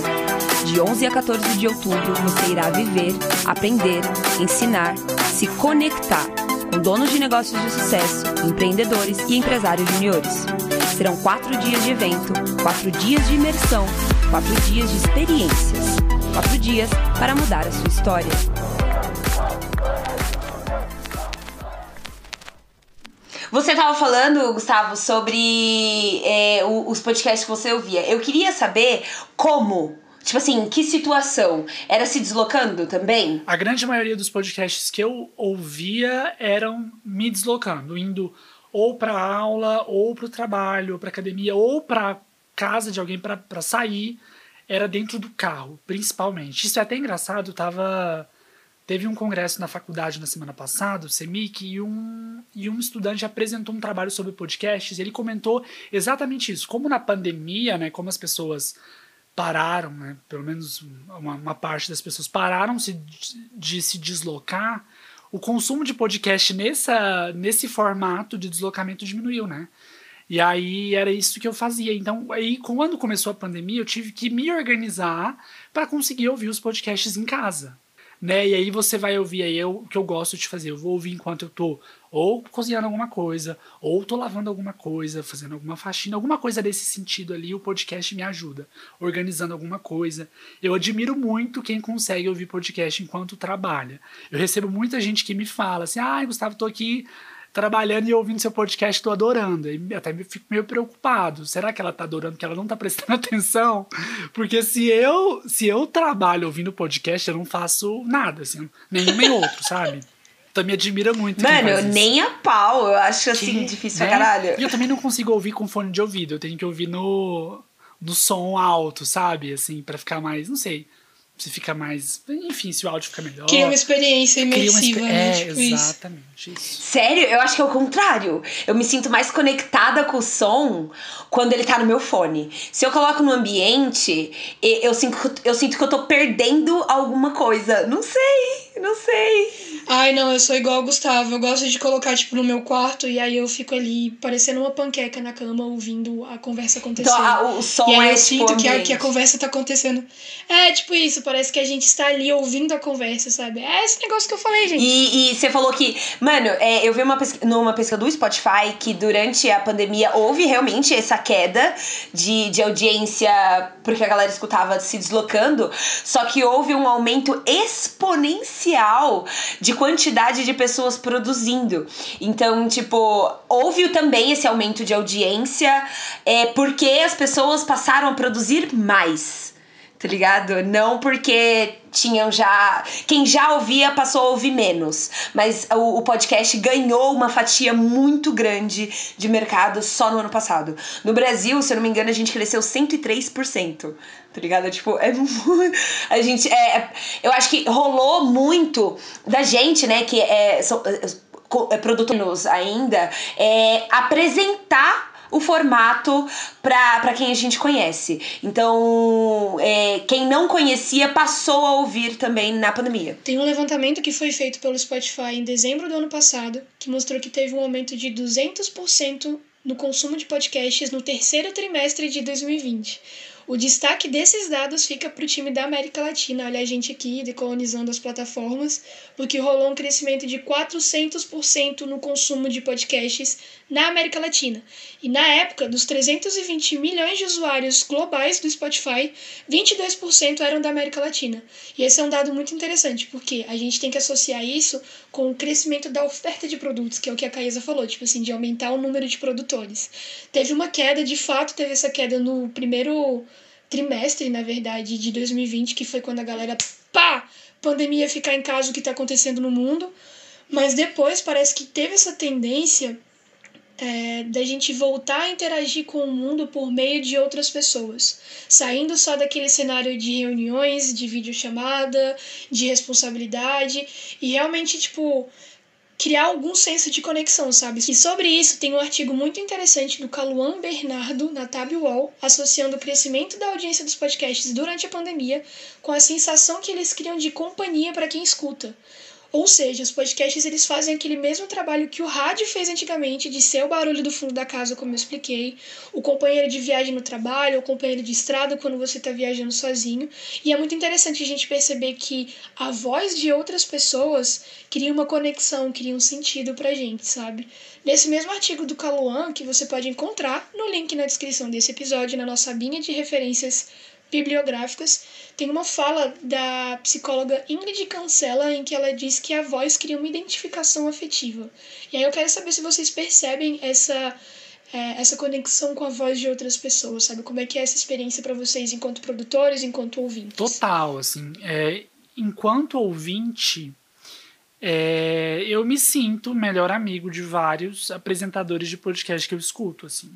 De 11 a 14 de outubro, você irá viver, aprender, ensinar, se conectar com donos de negócios de sucesso, empreendedores e empresários juniores. Serão quatro dias de evento, quatro dias de imersão, quatro dias de experiências, quatro dias para mudar a sua história. Você Você tava falando, Gustavo, sobre é, os podcasts que você ouvia. Eu queria saber como. Tipo assim, que situação? Era se deslocando também? A grande maioria dos podcasts que eu ouvia eram me deslocando, indo ou para aula, ou para o trabalho, ou para academia, ou para casa de alguém para sair. Era dentro do carro, principalmente. Isso é até engraçado, tava Teve um congresso na faculdade na semana passada, o CEMIC, e um, e um estudante apresentou um trabalho sobre podcasts. E ele comentou exatamente isso. Como na pandemia, né, como as pessoas pararam, né, pelo menos uma, uma parte das pessoas pararam de, de se deslocar, o consumo de podcast nessa, nesse formato de deslocamento diminuiu, né? E aí era isso que eu fazia. Então, aí quando começou a pandemia, eu tive que me organizar para conseguir ouvir os podcasts em casa né? E aí você vai ouvir aí o que eu gosto de fazer. Eu vou ouvir enquanto eu tô ou cozinhando alguma coisa, ou tô lavando alguma coisa, fazendo alguma faxina, alguma coisa desse sentido ali, o podcast me ajuda, organizando alguma coisa. Eu admiro muito quem consegue ouvir podcast enquanto trabalha. Eu recebo muita gente que me fala assim: "Ah, Gustavo, tô aqui trabalhando e ouvindo seu podcast, tô adorando. E até fico meio preocupado. Será que ela tá adorando que ela não tá prestando atenção? Porque se eu, se eu trabalho ouvindo podcast, eu não faço nada, assim, nenhum nem outro, sabe? Então me admira muito. Mano, nem a pau, eu acho assim, que, difícil né? pra caralho. E eu também não consigo ouvir com fone de ouvido, eu tenho que ouvir no, no som alto, sabe? Assim, para ficar mais, não sei você fica mais. Enfim, se o áudio fica melhor. Cria uma experiência imersiva, uma né? É, tipo exatamente. Isso. Sério? Eu acho que é o contrário. Eu me sinto mais conectada com o som quando ele tá no meu fone. Se eu coloco no ambiente, eu sinto, eu sinto que eu tô perdendo alguma coisa. Não sei, não sei. Ai, não, eu sou igual o Gustavo. Eu gosto de colocar, tipo, no meu quarto e aí eu fico ali parecendo uma panqueca na cama ouvindo a conversa acontecer. Então, a, o som e aí é eu sinto que a, que a conversa tá acontecendo. É, tipo isso, parece que a gente está ali ouvindo a conversa, sabe? É esse negócio que eu falei, gente. E, e você falou que, mano, é, eu vi uma pesquisa, numa pesquisa do Spotify que durante a pandemia houve realmente essa queda de, de audiência, porque a galera escutava se deslocando, só que houve um aumento exponencial de quantidade de pessoas produzindo. Então, tipo, houve também esse aumento de audiência é, porque as pessoas passaram a produzir mais tá ligado? Não porque tinham já. Quem já ouvia passou a ouvir menos. Mas o, o, podcast ganhou uma fatia muito grande de mercado só no ano passado. No Brasil, se eu não me engano, a gente cresceu 103%. Tá ligado? Tipo, é. A gente. É, é, eu acho que rolou muito da gente, né, que é. São, é, é ainda, é, apresentar o formato para quem a gente conhece. Então, é, quem não conhecia passou a ouvir também na pandemia. Tem um levantamento que foi feito pelo Spotify em dezembro do ano passado, que mostrou que teve um aumento de 200% no consumo de podcasts no terceiro trimestre de 2020. O destaque desses dados fica para o time da América Latina. Olha a gente aqui decolonizando as plataformas, porque rolou um crescimento de 400% no consumo de podcasts na América Latina. E na época, dos 320 milhões de usuários globais do Spotify, 22% eram da América Latina. E esse é um dado muito interessante, porque a gente tem que associar isso com o crescimento da oferta de produtos, que é o que a Caísa falou, tipo assim, de aumentar o número de produtores. Teve uma queda, de fato, teve essa queda no primeiro trimestre, na verdade, de 2020, que foi quando a galera, pá, pandemia ficar em casa, o que está acontecendo no mundo. Mas depois parece que teve essa tendência é, da gente voltar a interagir com o mundo por meio de outras pessoas, saindo só daquele cenário de reuniões, de videochamada, de responsabilidade e realmente, tipo, criar algum senso de conexão, sabe? E sobre isso tem um artigo muito interessante do Caluan Bernardo na Tab Wall, associando o crescimento da audiência dos podcasts durante a pandemia com a sensação que eles criam de companhia para quem escuta. Ou seja, os podcasts eles fazem aquele mesmo trabalho que o rádio fez antigamente, de ser o barulho do fundo da casa, como eu expliquei, o companheiro de viagem no trabalho, o companheiro de estrada quando você está viajando sozinho. E é muito interessante a gente perceber que a voz de outras pessoas cria uma conexão, cria um sentido pra gente, sabe? Nesse mesmo artigo do Caluan, que você pode encontrar no link na descrição desse episódio, na nossa abinha de referências bibliográficas, tem uma fala da psicóloga Ingrid Cancela em que ela diz que a voz cria uma identificação afetiva. E aí eu quero saber se vocês percebem essa é, essa conexão com a voz de outras pessoas, sabe? Como é que é essa experiência para vocês enquanto produtores, enquanto ouvintes? Total, assim, é, enquanto ouvinte, é, eu me sinto melhor amigo de vários apresentadores de podcast que eu escuto, assim.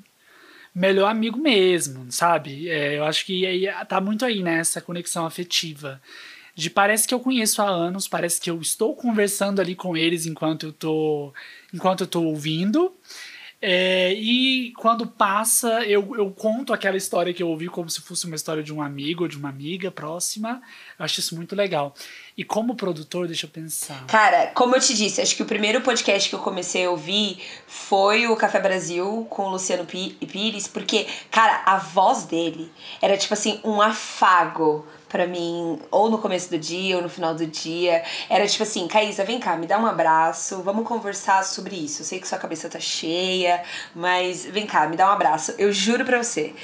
Melhor amigo mesmo, sabe? É, eu acho que aí, tá muito aí, né, conexão afetiva. De parece que eu conheço há anos, parece que eu estou conversando ali com eles enquanto eu tô, enquanto eu tô ouvindo. É, e quando passa, eu, eu conto aquela história que eu ouvi como se fosse uma história de um amigo ou de uma amiga próxima. Eu acho isso muito legal. E como produtor, deixa eu pensar. Cara, como eu te disse, acho que o primeiro podcast que eu comecei a ouvir foi o Café Brasil com o Luciano Pires, porque, cara, a voz dele era tipo assim, um afago para mim, ou no começo do dia, ou no final do dia. Era tipo assim, Caísa, vem cá, me dá um abraço, vamos conversar sobre isso. Eu sei que sua cabeça tá cheia, mas vem cá, me dá um abraço. Eu juro pra você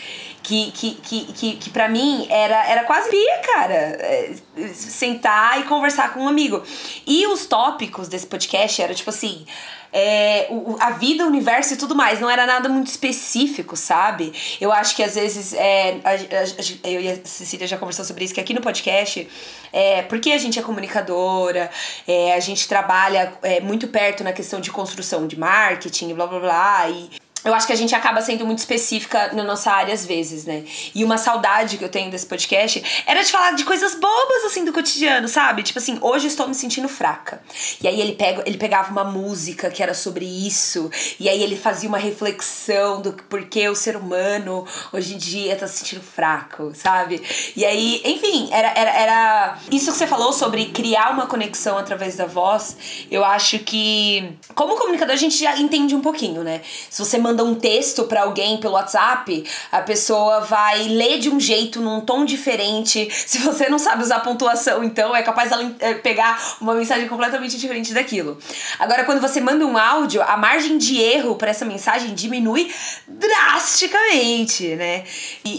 que, que, que, que, que pra mim era, era quase via, cara. É, sentar e conversar com um amigo. E os tópicos desse podcast era tipo assim é, o, a vida, o universo e tudo mais. Não era nada muito específico, sabe? Eu acho que às vezes. É, a, a, eu e a Cecília já conversou sobre isso, que aqui no podcast, é, porque a gente é comunicadora, é, a gente trabalha é, muito perto na questão de construção de marketing, blá blá blá. E eu acho que a gente acaba sendo muito específica na nossa área às vezes, né? E uma saudade que eu tenho desse podcast era de falar de coisas bobas assim do cotidiano, sabe? Tipo assim, hoje estou me sentindo fraca. E aí ele pega, ele pegava uma música que era sobre isso, e aí ele fazia uma reflexão do porquê o ser humano hoje em dia tá se sentindo fraco, sabe? E aí, enfim, era era, era isso que você falou sobre criar uma conexão através da voz. Eu acho que como comunicador a gente já entende um pouquinho, né? Se você manda um texto para alguém pelo WhatsApp, a pessoa vai ler de um jeito, num tom diferente. Se você não sabe usar pontuação, então é capaz dela eh, pegar uma mensagem completamente diferente daquilo. Agora, quando você manda um áudio, a margem de erro para essa mensagem diminui drasticamente, né? E,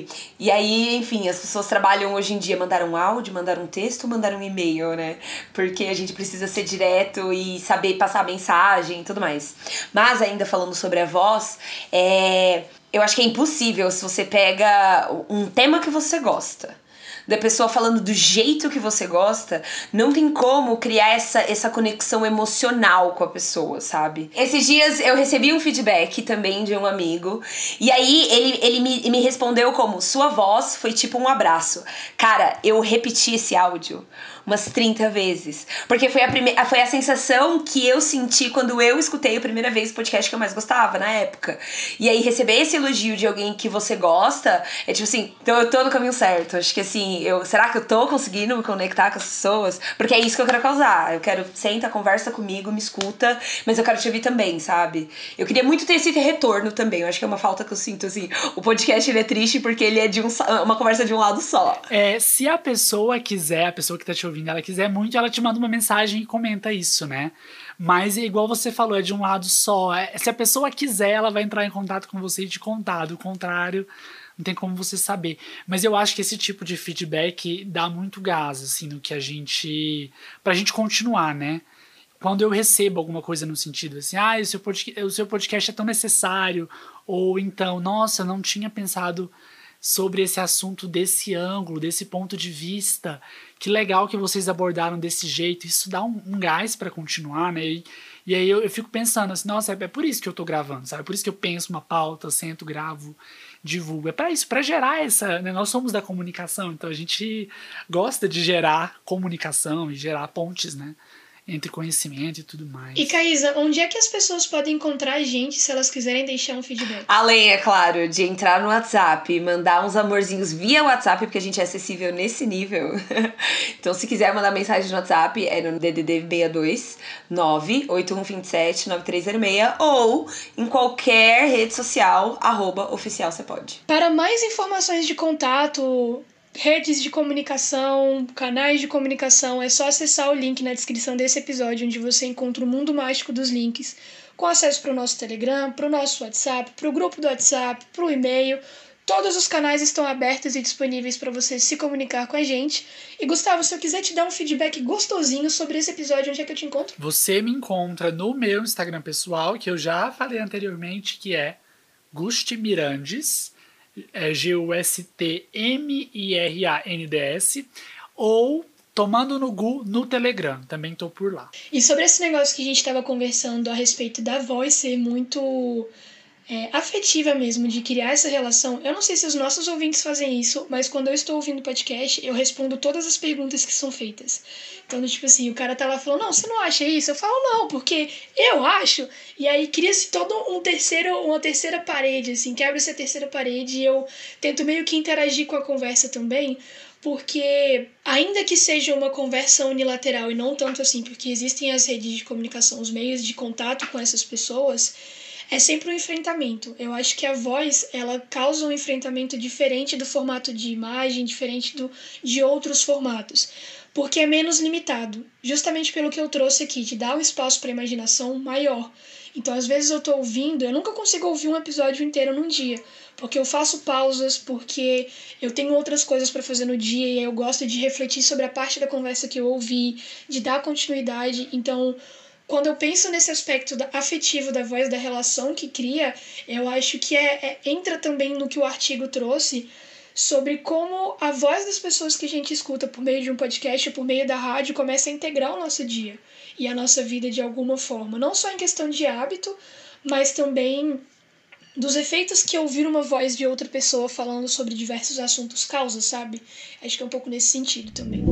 e, e aí, enfim, as pessoas trabalham hoje em dia mandar um áudio, mandar um texto, mandar um e-mail, né? Porque a gente precisa ser direto e saber passar a mensagem e tudo mais. Mas ainda falando sobre a voz, é, eu acho que é impossível se você pega um tema que você gosta da pessoa falando do jeito que você gosta, não tem como criar essa, essa conexão emocional com a pessoa, sabe? Esses dias eu recebi um feedback também de um amigo, e aí ele, ele me, me respondeu como: sua voz foi tipo um abraço. Cara, eu repeti esse áudio umas 30 vezes. Porque foi a, primeira, foi a sensação que eu senti quando eu escutei a primeira vez o podcast que eu mais gostava na época. E aí receber esse elogio de alguém que você gosta, é tipo assim, então eu tô no caminho certo. Acho que assim, eu, será que eu tô conseguindo me conectar com as pessoas? Porque é isso que eu quero causar. Eu quero, senta, conversa comigo, me escuta, mas eu quero te ouvir também, sabe? Eu queria muito ter esse retorno também. Eu acho que é uma falta que eu sinto, assim. O podcast ele é triste porque ele é de um, uma conversa de um lado só. É, se a pessoa quiser, a pessoa que tá te ouvindo, ouvindo, ela quiser muito, ela te manda uma mensagem e comenta isso, né? Mas, igual você falou, é de um lado só. É, se a pessoa quiser, ela vai entrar em contato com você e te contar. Do contrário, não tem como você saber. Mas eu acho que esse tipo de feedback dá muito gás, assim, no que a gente. pra gente continuar, né? Quando eu recebo alguma coisa no sentido assim, ah, o seu podcast, o seu podcast é tão necessário, ou então, nossa, não tinha pensado sobre esse assunto desse ângulo, desse ponto de vista. Que legal que vocês abordaram desse jeito. Isso dá um, um gás para continuar, né? E, e aí eu, eu, fico pensando assim, nossa, é, é, por isso que eu tô gravando, sabe? É por isso que eu penso uma pauta, sento, gravo, divulgo. É para isso, para gerar essa. Né? Nós somos da comunicação, então a gente gosta de gerar comunicação e gerar pontes, né? Entre conhecimento e tudo mais. E Caísa, onde é que as pessoas podem encontrar a gente se elas quiserem deixar um feedback? Além, é claro, de entrar no WhatsApp, mandar uns amorzinhos via WhatsApp, porque a gente é acessível nesse nível. então, se quiser mandar mensagem no WhatsApp, é no DDD 62 98127 9306 ou em qualquer rede social, arroba oficial você pode. Para mais informações de contato, redes de comunicação, canais de comunicação, é só acessar o link na descrição desse episódio, onde você encontra o mundo mágico dos links, com acesso para o nosso Telegram, para o nosso WhatsApp, para o grupo do WhatsApp, para o e-mail, Todos os canais estão abertos e disponíveis para você se comunicar com a gente. E Gustavo, se eu quiser te dar um feedback gostosinho sobre esse episódio, onde é que eu te encontro? Você me encontra no meu Instagram pessoal, que eu já falei anteriormente, que é Gusti Mirandes, é G-U-S-T-M-I-R-A-N-D-S, ou Tomando no Gu no Telegram, também tô por lá. E sobre esse negócio que a gente estava conversando a respeito da voz ser muito é, afetiva mesmo, de criar essa relação. Eu não sei se os nossos ouvintes fazem isso, mas quando eu estou ouvindo podcast, eu respondo todas as perguntas que são feitas. Então, tipo assim, o cara tá lá falando, não, você não acha isso? Eu falo, não, porque eu acho. E aí cria-se todo um terceiro, uma terceira parede, assim, quebra essa terceira parede e eu tento meio que interagir com a conversa também, porque ainda que seja uma conversa unilateral e não tanto assim, porque existem as redes de comunicação, os meios de contato com essas pessoas, é sempre um enfrentamento. Eu acho que a voz, ela causa um enfrentamento diferente do formato de imagem, diferente do, de outros formatos, porque é menos limitado, justamente pelo que eu trouxe aqui, de dar um espaço para a imaginação maior. Então, às vezes eu estou ouvindo, eu nunca consigo ouvir um episódio inteiro num dia, porque eu faço pausas, porque eu tenho outras coisas para fazer no dia e eu gosto de refletir sobre a parte da conversa que eu ouvi, de dar continuidade. Então, quando eu penso nesse aspecto afetivo da voz, da relação que cria, eu acho que é, é, entra também no que o artigo trouxe sobre como a voz das pessoas que a gente escuta por meio de um podcast ou por meio da rádio começa a integrar o nosso dia e a nossa vida de alguma forma. Não só em questão de hábito, mas também dos efeitos que ouvir uma voz de outra pessoa falando sobre diversos assuntos causa, sabe? Acho que é um pouco nesse sentido também.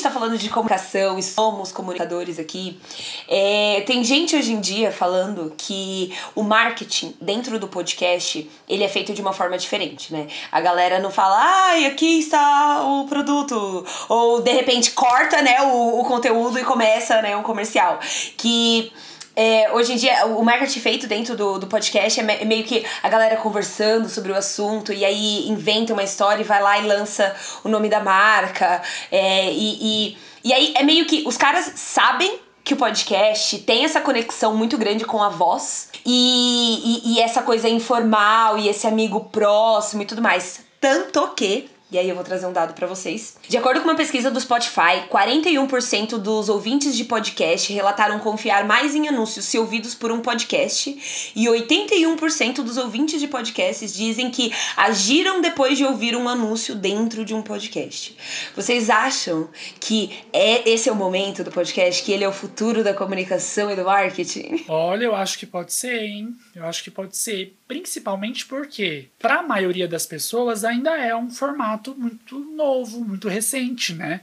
Está falando de comunicação e somos comunicadores aqui, é, tem gente hoje em dia falando que o marketing dentro do podcast ele é feito de uma forma diferente, né? A galera não fala, ai, aqui está o produto, ou de repente corta, né, o, o conteúdo e começa, né, um comercial, que é, hoje em dia, o marketing feito dentro do, do podcast é, é meio que a galera conversando sobre o assunto e aí inventa uma história e vai lá e lança o nome da marca. É, e, e, e aí é meio que os caras sabem que o podcast tem essa conexão muito grande com a voz e, e, e essa coisa informal e esse amigo próximo e tudo mais. Tanto que e aí eu vou trazer um dado para vocês. De acordo com uma pesquisa do Spotify, 41% dos ouvintes de podcast relataram confiar mais em anúncios se ouvidos por um podcast, e 81% dos ouvintes de podcasts dizem que agiram depois de ouvir um anúncio dentro de um podcast. Vocês acham que é esse é o momento do podcast, que ele é o futuro da comunicação e do marketing? Olha, eu acho que pode ser, hein? Eu acho que pode ser, principalmente porque para a maioria das pessoas ainda é um formato formato muito novo, muito recente, né?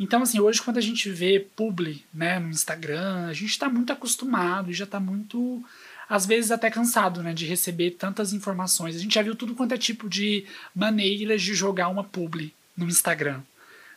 Então, assim, hoje quando a gente vê publi né, no Instagram, a gente está muito acostumado e já está muito, às vezes até cansado, né, de receber tantas informações. A gente já viu tudo quanto é tipo de maneiras de jogar uma publi no Instagram,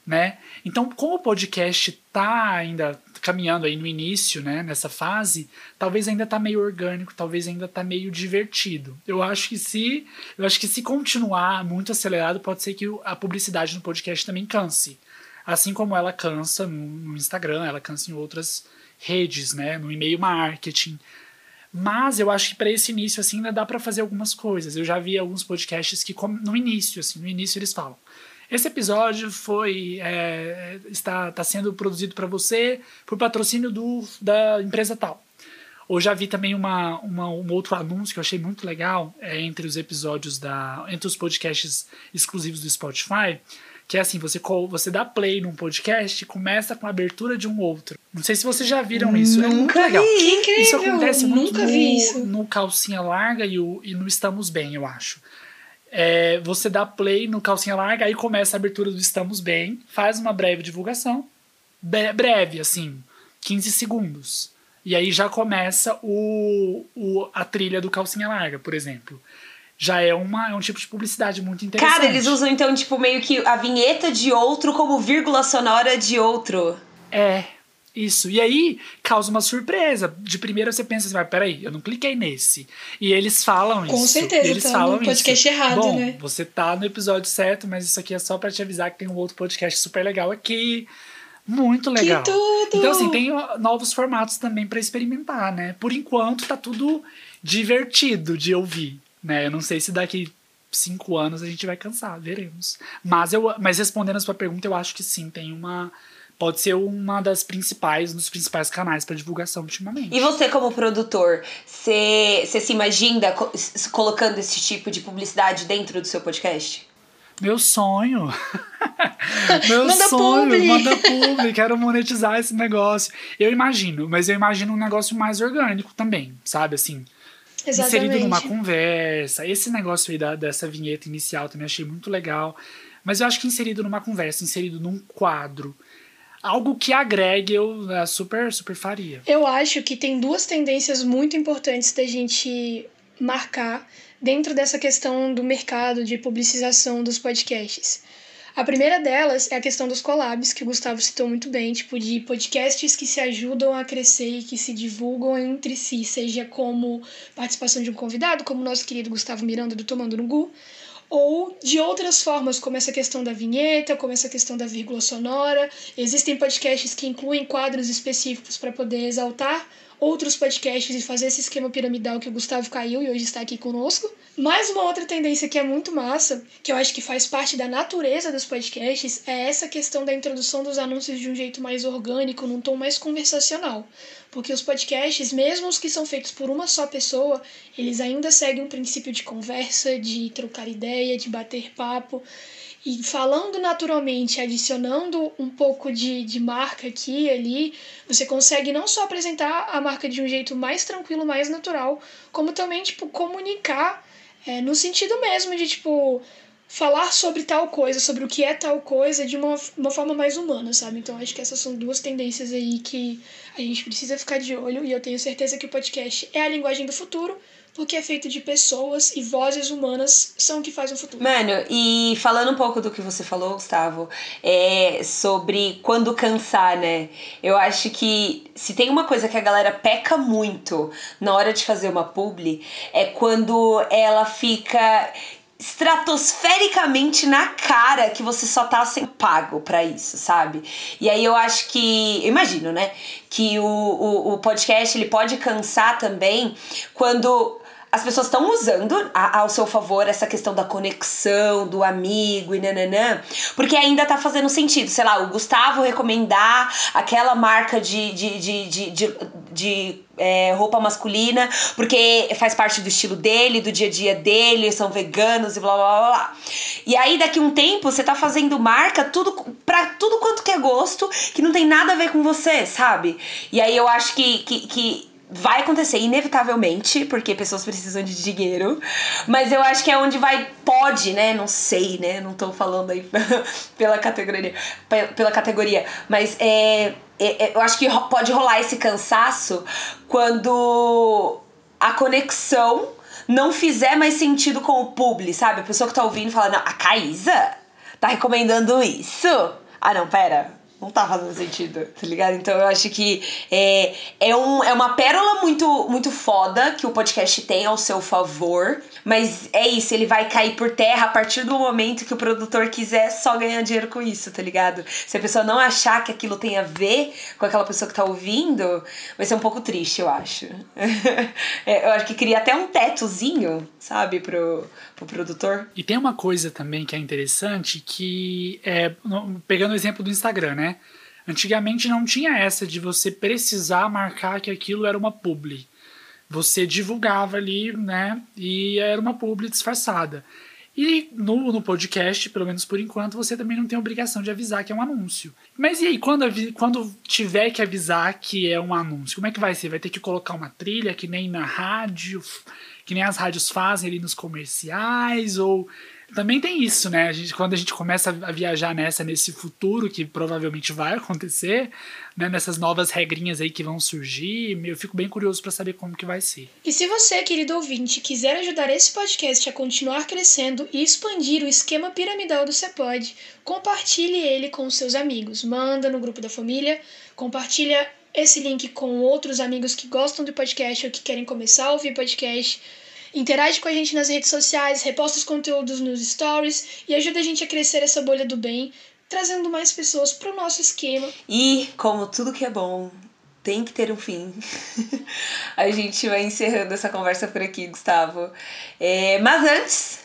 né? Então, como o podcast está ainda caminhando aí no início, né, nessa fase, talvez ainda tá meio orgânico, talvez ainda tá meio divertido. Eu acho que se, eu acho que se continuar muito acelerado, pode ser que a publicidade no podcast também canse. Assim como ela cansa no, Instagram, ela cansa em outras redes, né, no e-mail marketing. Mas eu acho que para esse início assim ainda dá para fazer algumas coisas. Eu já vi alguns podcasts que no início, assim, no início eles falam: esse episódio foi é, está, está sendo produzido para você por patrocínio do, da empresa tal. Ou já vi também uma, uma, um outro anúncio que eu achei muito legal é, entre os episódios da. entre os podcasts exclusivos do Spotify. Que é assim, você, você dá play num podcast e começa com a abertura de um outro. Não sei se vocês já viram isso. Nunca é muito legal. Vi, incrível. Isso acontece muito Nunca no, vi isso. no Calcinha Larga e, o, e no Estamos Bem, eu acho. É, você dá play no calcinha larga, aí começa a abertura do Estamos Bem, faz uma breve divulgação, breve, assim, 15 segundos. E aí já começa o, o, a trilha do calcinha larga, por exemplo. Já é, uma, é um tipo de publicidade muito interessante. Cara, eles usam então, tipo, meio que a vinheta de outro como vírgula sonora de outro. É, isso. E aí causa uma surpresa. De primeira você pensa assim, peraí, eu não cliquei nesse. E eles falam Com isso. Com certeza, eles tá falam no podcast isso. errado, Bom, né? Você tá no episódio certo, mas isso aqui é só para te avisar que tem um outro podcast super legal aqui. Muito legal. Que tudo! Então, assim, tem novos formatos também para experimentar, né? Por enquanto, tá tudo divertido de ouvir, né? Eu não sei se daqui cinco anos a gente vai cansar, veremos. Mas, eu, mas respondendo a sua pergunta, eu acho que sim, tem uma. Pode ser uma das principais, um dos principais canais para divulgação ultimamente. E você, como produtor, você se imagina colocando esse tipo de publicidade dentro do seu podcast? Meu sonho. Meu manda sonho, publi. manda publi, quero monetizar esse negócio. Eu imagino, mas eu imagino um negócio mais orgânico também, sabe? Assim, Exatamente. inserido numa conversa. Esse negócio aí da, dessa vinheta inicial também achei muito legal. Mas eu acho que inserido numa conversa, inserido num quadro. Algo que agregue, eu é, super, super faria. Eu acho que tem duas tendências muito importantes da gente marcar dentro dessa questão do mercado de publicização dos podcasts. A primeira delas é a questão dos collabs, que o Gustavo citou muito bem, tipo de podcasts que se ajudam a crescer e que se divulgam entre si, seja como participação de um convidado, como o nosso querido Gustavo Miranda do Tomando no Gu, ou de outras formas, como essa questão da vinheta, como essa questão da vírgula sonora. Existem podcasts que incluem quadros específicos para poder exaltar outros podcasts e fazer esse esquema piramidal que o Gustavo caiu e hoje está aqui conosco. Mais uma outra tendência que é muito massa, que eu acho que faz parte da natureza dos podcasts, é essa questão da introdução dos anúncios de um jeito mais orgânico, num tom mais conversacional. Porque os podcasts, mesmo os que são feitos por uma só pessoa, eles ainda seguem um princípio de conversa, de trocar ideia, de bater papo. E falando naturalmente, adicionando um pouco de, de marca aqui e ali, você consegue não só apresentar a marca de um jeito mais tranquilo, mais natural, como também, tipo, comunicar é, no sentido mesmo de, tipo, falar sobre tal coisa, sobre o que é tal coisa de uma, uma forma mais humana, sabe? Então acho que essas são duas tendências aí que a gente precisa ficar de olho e eu tenho certeza que o podcast é a linguagem do futuro porque é feito de pessoas e vozes humanas são o que faz o futuro. Mano, e falando um pouco do que você falou, Gustavo, é sobre quando cansar, né? Eu acho que se tem uma coisa que a galera peca muito na hora de fazer uma publi, é quando ela fica estratosfericamente na cara que você só tá sendo pago para isso, sabe? E aí eu acho que, imagino, né, que o, o, o podcast ele pode cansar também quando as pessoas estão usando a, ao seu favor essa questão da conexão, do amigo e nananã, porque ainda tá fazendo sentido. Sei lá, o Gustavo recomendar aquela marca de, de, de, de, de, de é, roupa masculina, porque faz parte do estilo dele, do dia a dia dele, são veganos e blá blá blá. E aí, daqui um tempo, você tá fazendo marca tudo pra tudo quanto que é gosto, que não tem nada a ver com você, sabe? E aí eu acho que, que, que vai acontecer inevitavelmente, porque pessoas precisam de dinheiro, mas eu acho que é onde vai pode, né? Não sei, né? Não tô falando aí pela categoria, pela categoria, mas é, é, é, eu acho que pode rolar esse cansaço quando a conexão não fizer mais sentido com o publi, sabe? A pessoa que tá ouvindo fala: "Não, a Caísa tá recomendando isso?" Ah, não, pera não tá fazendo sentido, tá ligado? Então eu acho que é, é, um, é uma pérola muito, muito foda que o podcast tem ao seu favor, mas é isso, ele vai cair por terra a partir do momento que o produtor quiser só ganhar dinheiro com isso, tá ligado? Se a pessoa não achar que aquilo tem a ver com aquela pessoa que tá ouvindo, vai ser um pouco triste, eu acho. é, eu acho que cria até um tetozinho, sabe, pro, pro produtor. E tem uma coisa também que é interessante que é, pegando o exemplo do Instagram, né? Antigamente não tinha essa de você precisar marcar que aquilo era uma publi. Você divulgava ali, né? E era uma publi disfarçada. E no, no podcast, pelo menos por enquanto, você também não tem obrigação de avisar que é um anúncio. Mas e aí, quando, quando tiver que avisar que é um anúncio, como é que vai ser? Vai ter que colocar uma trilha que nem na rádio, que nem as rádios fazem ali nos comerciais? Ou também tem isso, né? A gente, quando a gente começa a viajar nessa, nesse futuro que provavelmente vai acontecer, né? Nessas novas regrinhas aí que vão surgir, eu fico bem curioso para saber como que vai ser. E se você, querido ouvinte, quiser ajudar esse podcast a continuar crescendo e expandir o esquema piramidal do Cepod, compartilhe ele com seus amigos. Manda no grupo da família, compartilha esse link com outros amigos que gostam do podcast ou que querem começar a ouvir podcast Interage com a gente nas redes sociais, reposta os conteúdos nos stories e ajuda a gente a crescer essa bolha do bem, trazendo mais pessoas para o nosso esquema. E, como tudo que é bom, tem que ter um fim. a gente vai encerrando essa conversa por aqui, Gustavo. É, mas antes,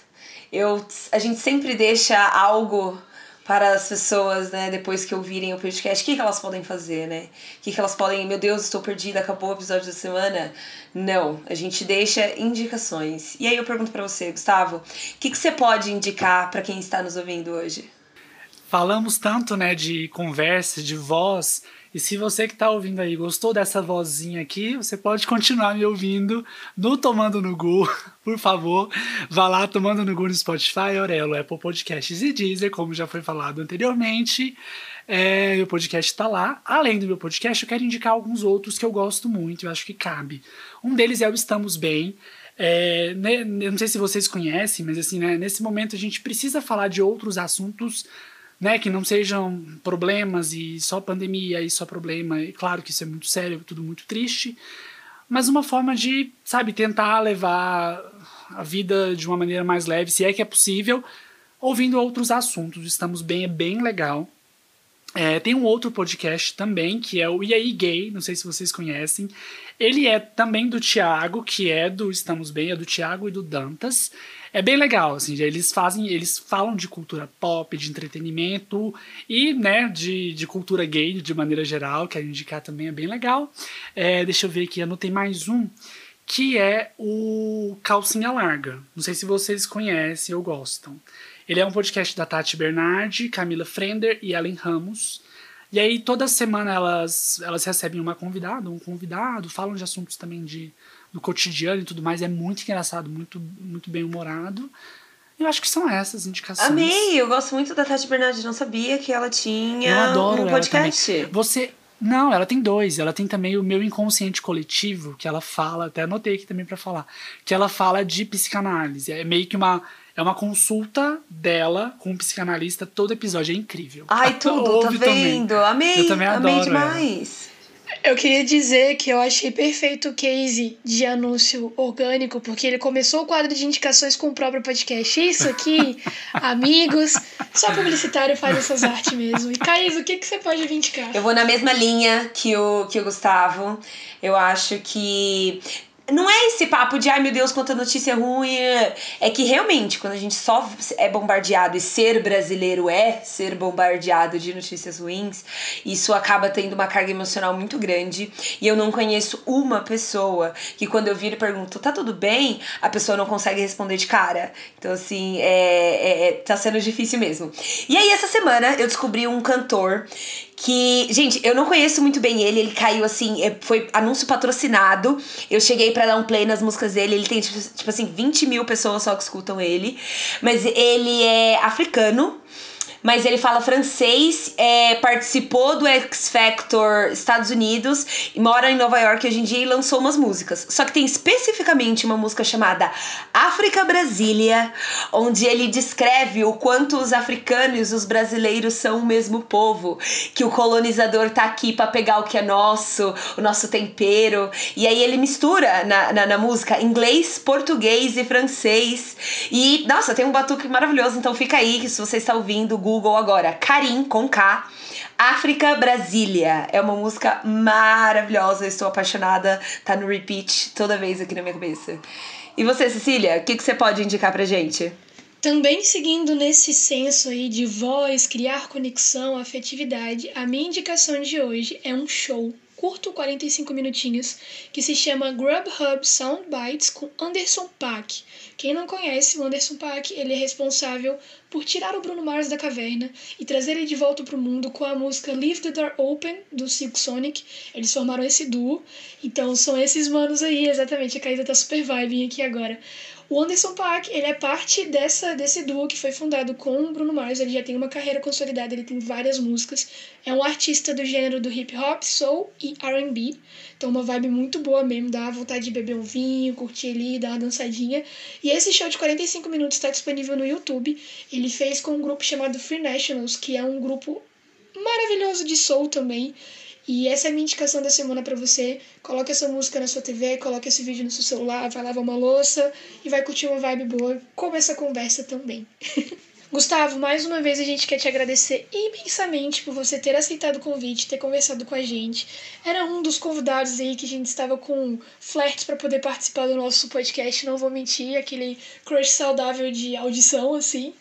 eu, a gente sempre deixa algo para as pessoas, né, depois que ouvirem o podcast, o que, que elas podem fazer, né? O que, que elas podem, meu Deus, estou perdida, acabou o episódio da semana? Não, a gente deixa indicações. E aí eu pergunto para você, Gustavo, o que, que você pode indicar para quem está nos ouvindo hoje? Falamos tanto, né, de conversa, de voz, e se você que está ouvindo aí gostou dessa vozinha aqui, você pode continuar me ouvindo no Tomando no Gu. Por favor, vá lá Tomando no Gu no Spotify, Aurelo, Apple Podcasts e Deezer, como já foi falado anteriormente. É, meu podcast está lá. Além do meu podcast, eu quero indicar alguns outros que eu gosto muito, eu acho que cabe. Um deles é o Estamos Bem. É, né, eu não sei se vocês conhecem, mas assim, né, nesse momento a gente precisa falar de outros assuntos né, que não sejam problemas e só pandemia e só problema. E claro que isso é muito sério, tudo muito triste, mas uma forma de, sabe, tentar levar a vida de uma maneira mais leve, se é que é possível, ouvindo outros assuntos. Estamos bem, é bem legal. É, tem um outro podcast também, que é o E aí Gay, não sei se vocês conhecem. Ele é também do Tiago, que é do Estamos Bem, é do Tiago e do Dantas. É bem legal, assim, eles fazem, eles falam de cultura pop, de entretenimento e, né, de, de cultura gay de maneira geral, que a indicar também é bem legal. É, deixa eu ver aqui, anotei mais um, que é o Calcinha Larga. Não sei se vocês conhecem ou gostam. Ele é um podcast da Tati Bernardi, Camila Frender e Ellen Ramos. E aí toda semana elas, elas recebem uma convidada, um convidado, falam de assuntos também de do cotidiano e tudo mais. É muito engraçado, muito, muito bem humorado. Eu acho que são essas indicações. Amei! Eu gosto muito da Tati Bernardi. Não sabia que ela tinha eu adoro um podcast. Você. Não, ela tem dois. Ela tem também o meu inconsciente coletivo, que ela fala, até anotei aqui também para falar, que ela fala de psicanálise. É meio que uma é uma consulta dela com um psicanalista todo episódio. É incrível. Ai, tudo, tá vendo? Também. Amei. Eu também adoro. Amei demais. Ela. Eu queria dizer que eu achei perfeito o case de anúncio orgânico, porque ele começou o quadro de indicações com o próprio podcast. Isso aqui, amigos, só publicitário faz essas artes mesmo. E Caís, o que, que você pode indicar? Eu vou na mesma linha que o, que o Gustavo. Eu acho que não é esse papo de ai meu Deus, quanta notícia ruim. É que realmente, quando a gente só é bombardeado e ser brasileiro é ser bombardeado de notícias ruins, isso acaba tendo uma carga emocional muito grande. E eu não conheço uma pessoa que, quando eu viro e pergunto, tá tudo bem? A pessoa não consegue responder de cara. Então, assim, é, é, é tá sendo difícil mesmo. E aí, essa semana, eu descobri um cantor que, gente, eu não conheço muito bem ele, ele caiu assim, é, foi anúncio patrocinado. Eu cheguei para dar um play nas músicas dele, ele tem tipo, tipo assim, 20 mil pessoas só que escutam ele. Mas ele é africano mas ele fala francês, é, participou do X Factor Estados Unidos mora em Nova York hoje em dia e lançou umas músicas. Só que tem especificamente uma música chamada África Brasília, onde ele descreve o quanto os africanos e os brasileiros são o mesmo povo, que o colonizador tá aqui para pegar o que é nosso, o nosso tempero. E aí ele mistura na, na, na música inglês, português e francês. E, nossa, tem um batuque maravilhoso, então fica aí que se você está ouvindo, Google Google agora, Karim com K. África Brasília. É uma música maravilhosa, estou apaixonada, tá no repeat toda vez aqui na minha cabeça. E você, Cecília, o que, que você pode indicar pra gente? Também seguindo nesse senso aí de voz, criar conexão, afetividade, a minha indicação de hoje é um show curto, 45 minutinhos, que se chama Grubhub Soundbites com Anderson Paak. Quem não conhece o Anderson Paak, ele é responsável por tirar o Bruno Mars da caverna e trazer ele de volta para o mundo com a música Leave the Door Open do Silk Sonic. Eles formaram esse duo, então são esses manos aí, exatamente. A Caída tá super vibe aqui agora. O Anderson Paak, ele é parte dessa, desse duo que foi fundado com o Bruno Mars. Ele já tem uma carreira consolidada, ele tem várias músicas. É um artista do gênero do hip hop, soul e R&B. Então uma vibe muito boa mesmo, dá vontade de beber um vinho, curtir ali, dar uma dançadinha. E esse show de 45 minutos está disponível no YouTube. Ele fez com um grupo chamado Free Nationals, que é um grupo maravilhoso de soul também. E essa é a minha indicação da semana para você. Coloque essa música na sua TV, coloque esse vídeo no seu celular, vai lavar uma louça e vai curtir uma vibe boa, como essa conversa também. Gustavo, mais uma vez a gente quer te agradecer imensamente por você ter aceitado o convite, ter conversado com a gente. Era um dos convidados aí que a gente estava com flertes para poder participar do nosso podcast, não vou mentir, aquele crush saudável de audição, assim.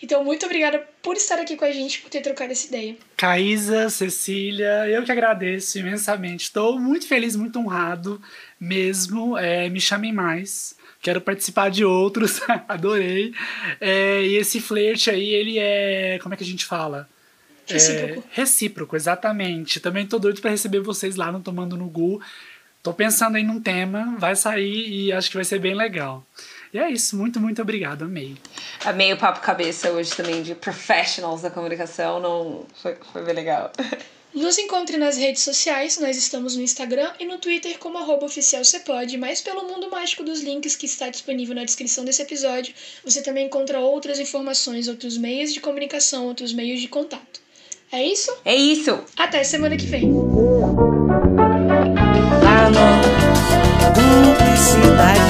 Então, muito obrigada por estar aqui com a gente, por ter trocado essa ideia. Caísa, Cecília, eu que agradeço imensamente. Estou muito feliz, muito honrado mesmo. É, me chamem mais quero participar de outros, adorei. É, e esse flerte aí, ele é. Como é que a gente fala? Recíproco. É, recíproco, exatamente. Também tô doido para receber vocês lá no Tomando no Gu. Tô pensando aí num tema, vai sair e acho que vai ser bem legal. E é isso, muito, muito obrigado, amei. Amei o papo cabeça hoje também de professionals da comunicação, não foi, foi bem legal. Nos encontre nas redes sociais, nós estamos no Instagram e no Twitter como arroba oficialcepod, mas pelo mundo mágico dos links que está disponível na descrição desse episódio, você também encontra outras informações, outros meios de comunicação, outros meios de contato. É isso? É isso! Até semana que vem! Ah. Publicidade.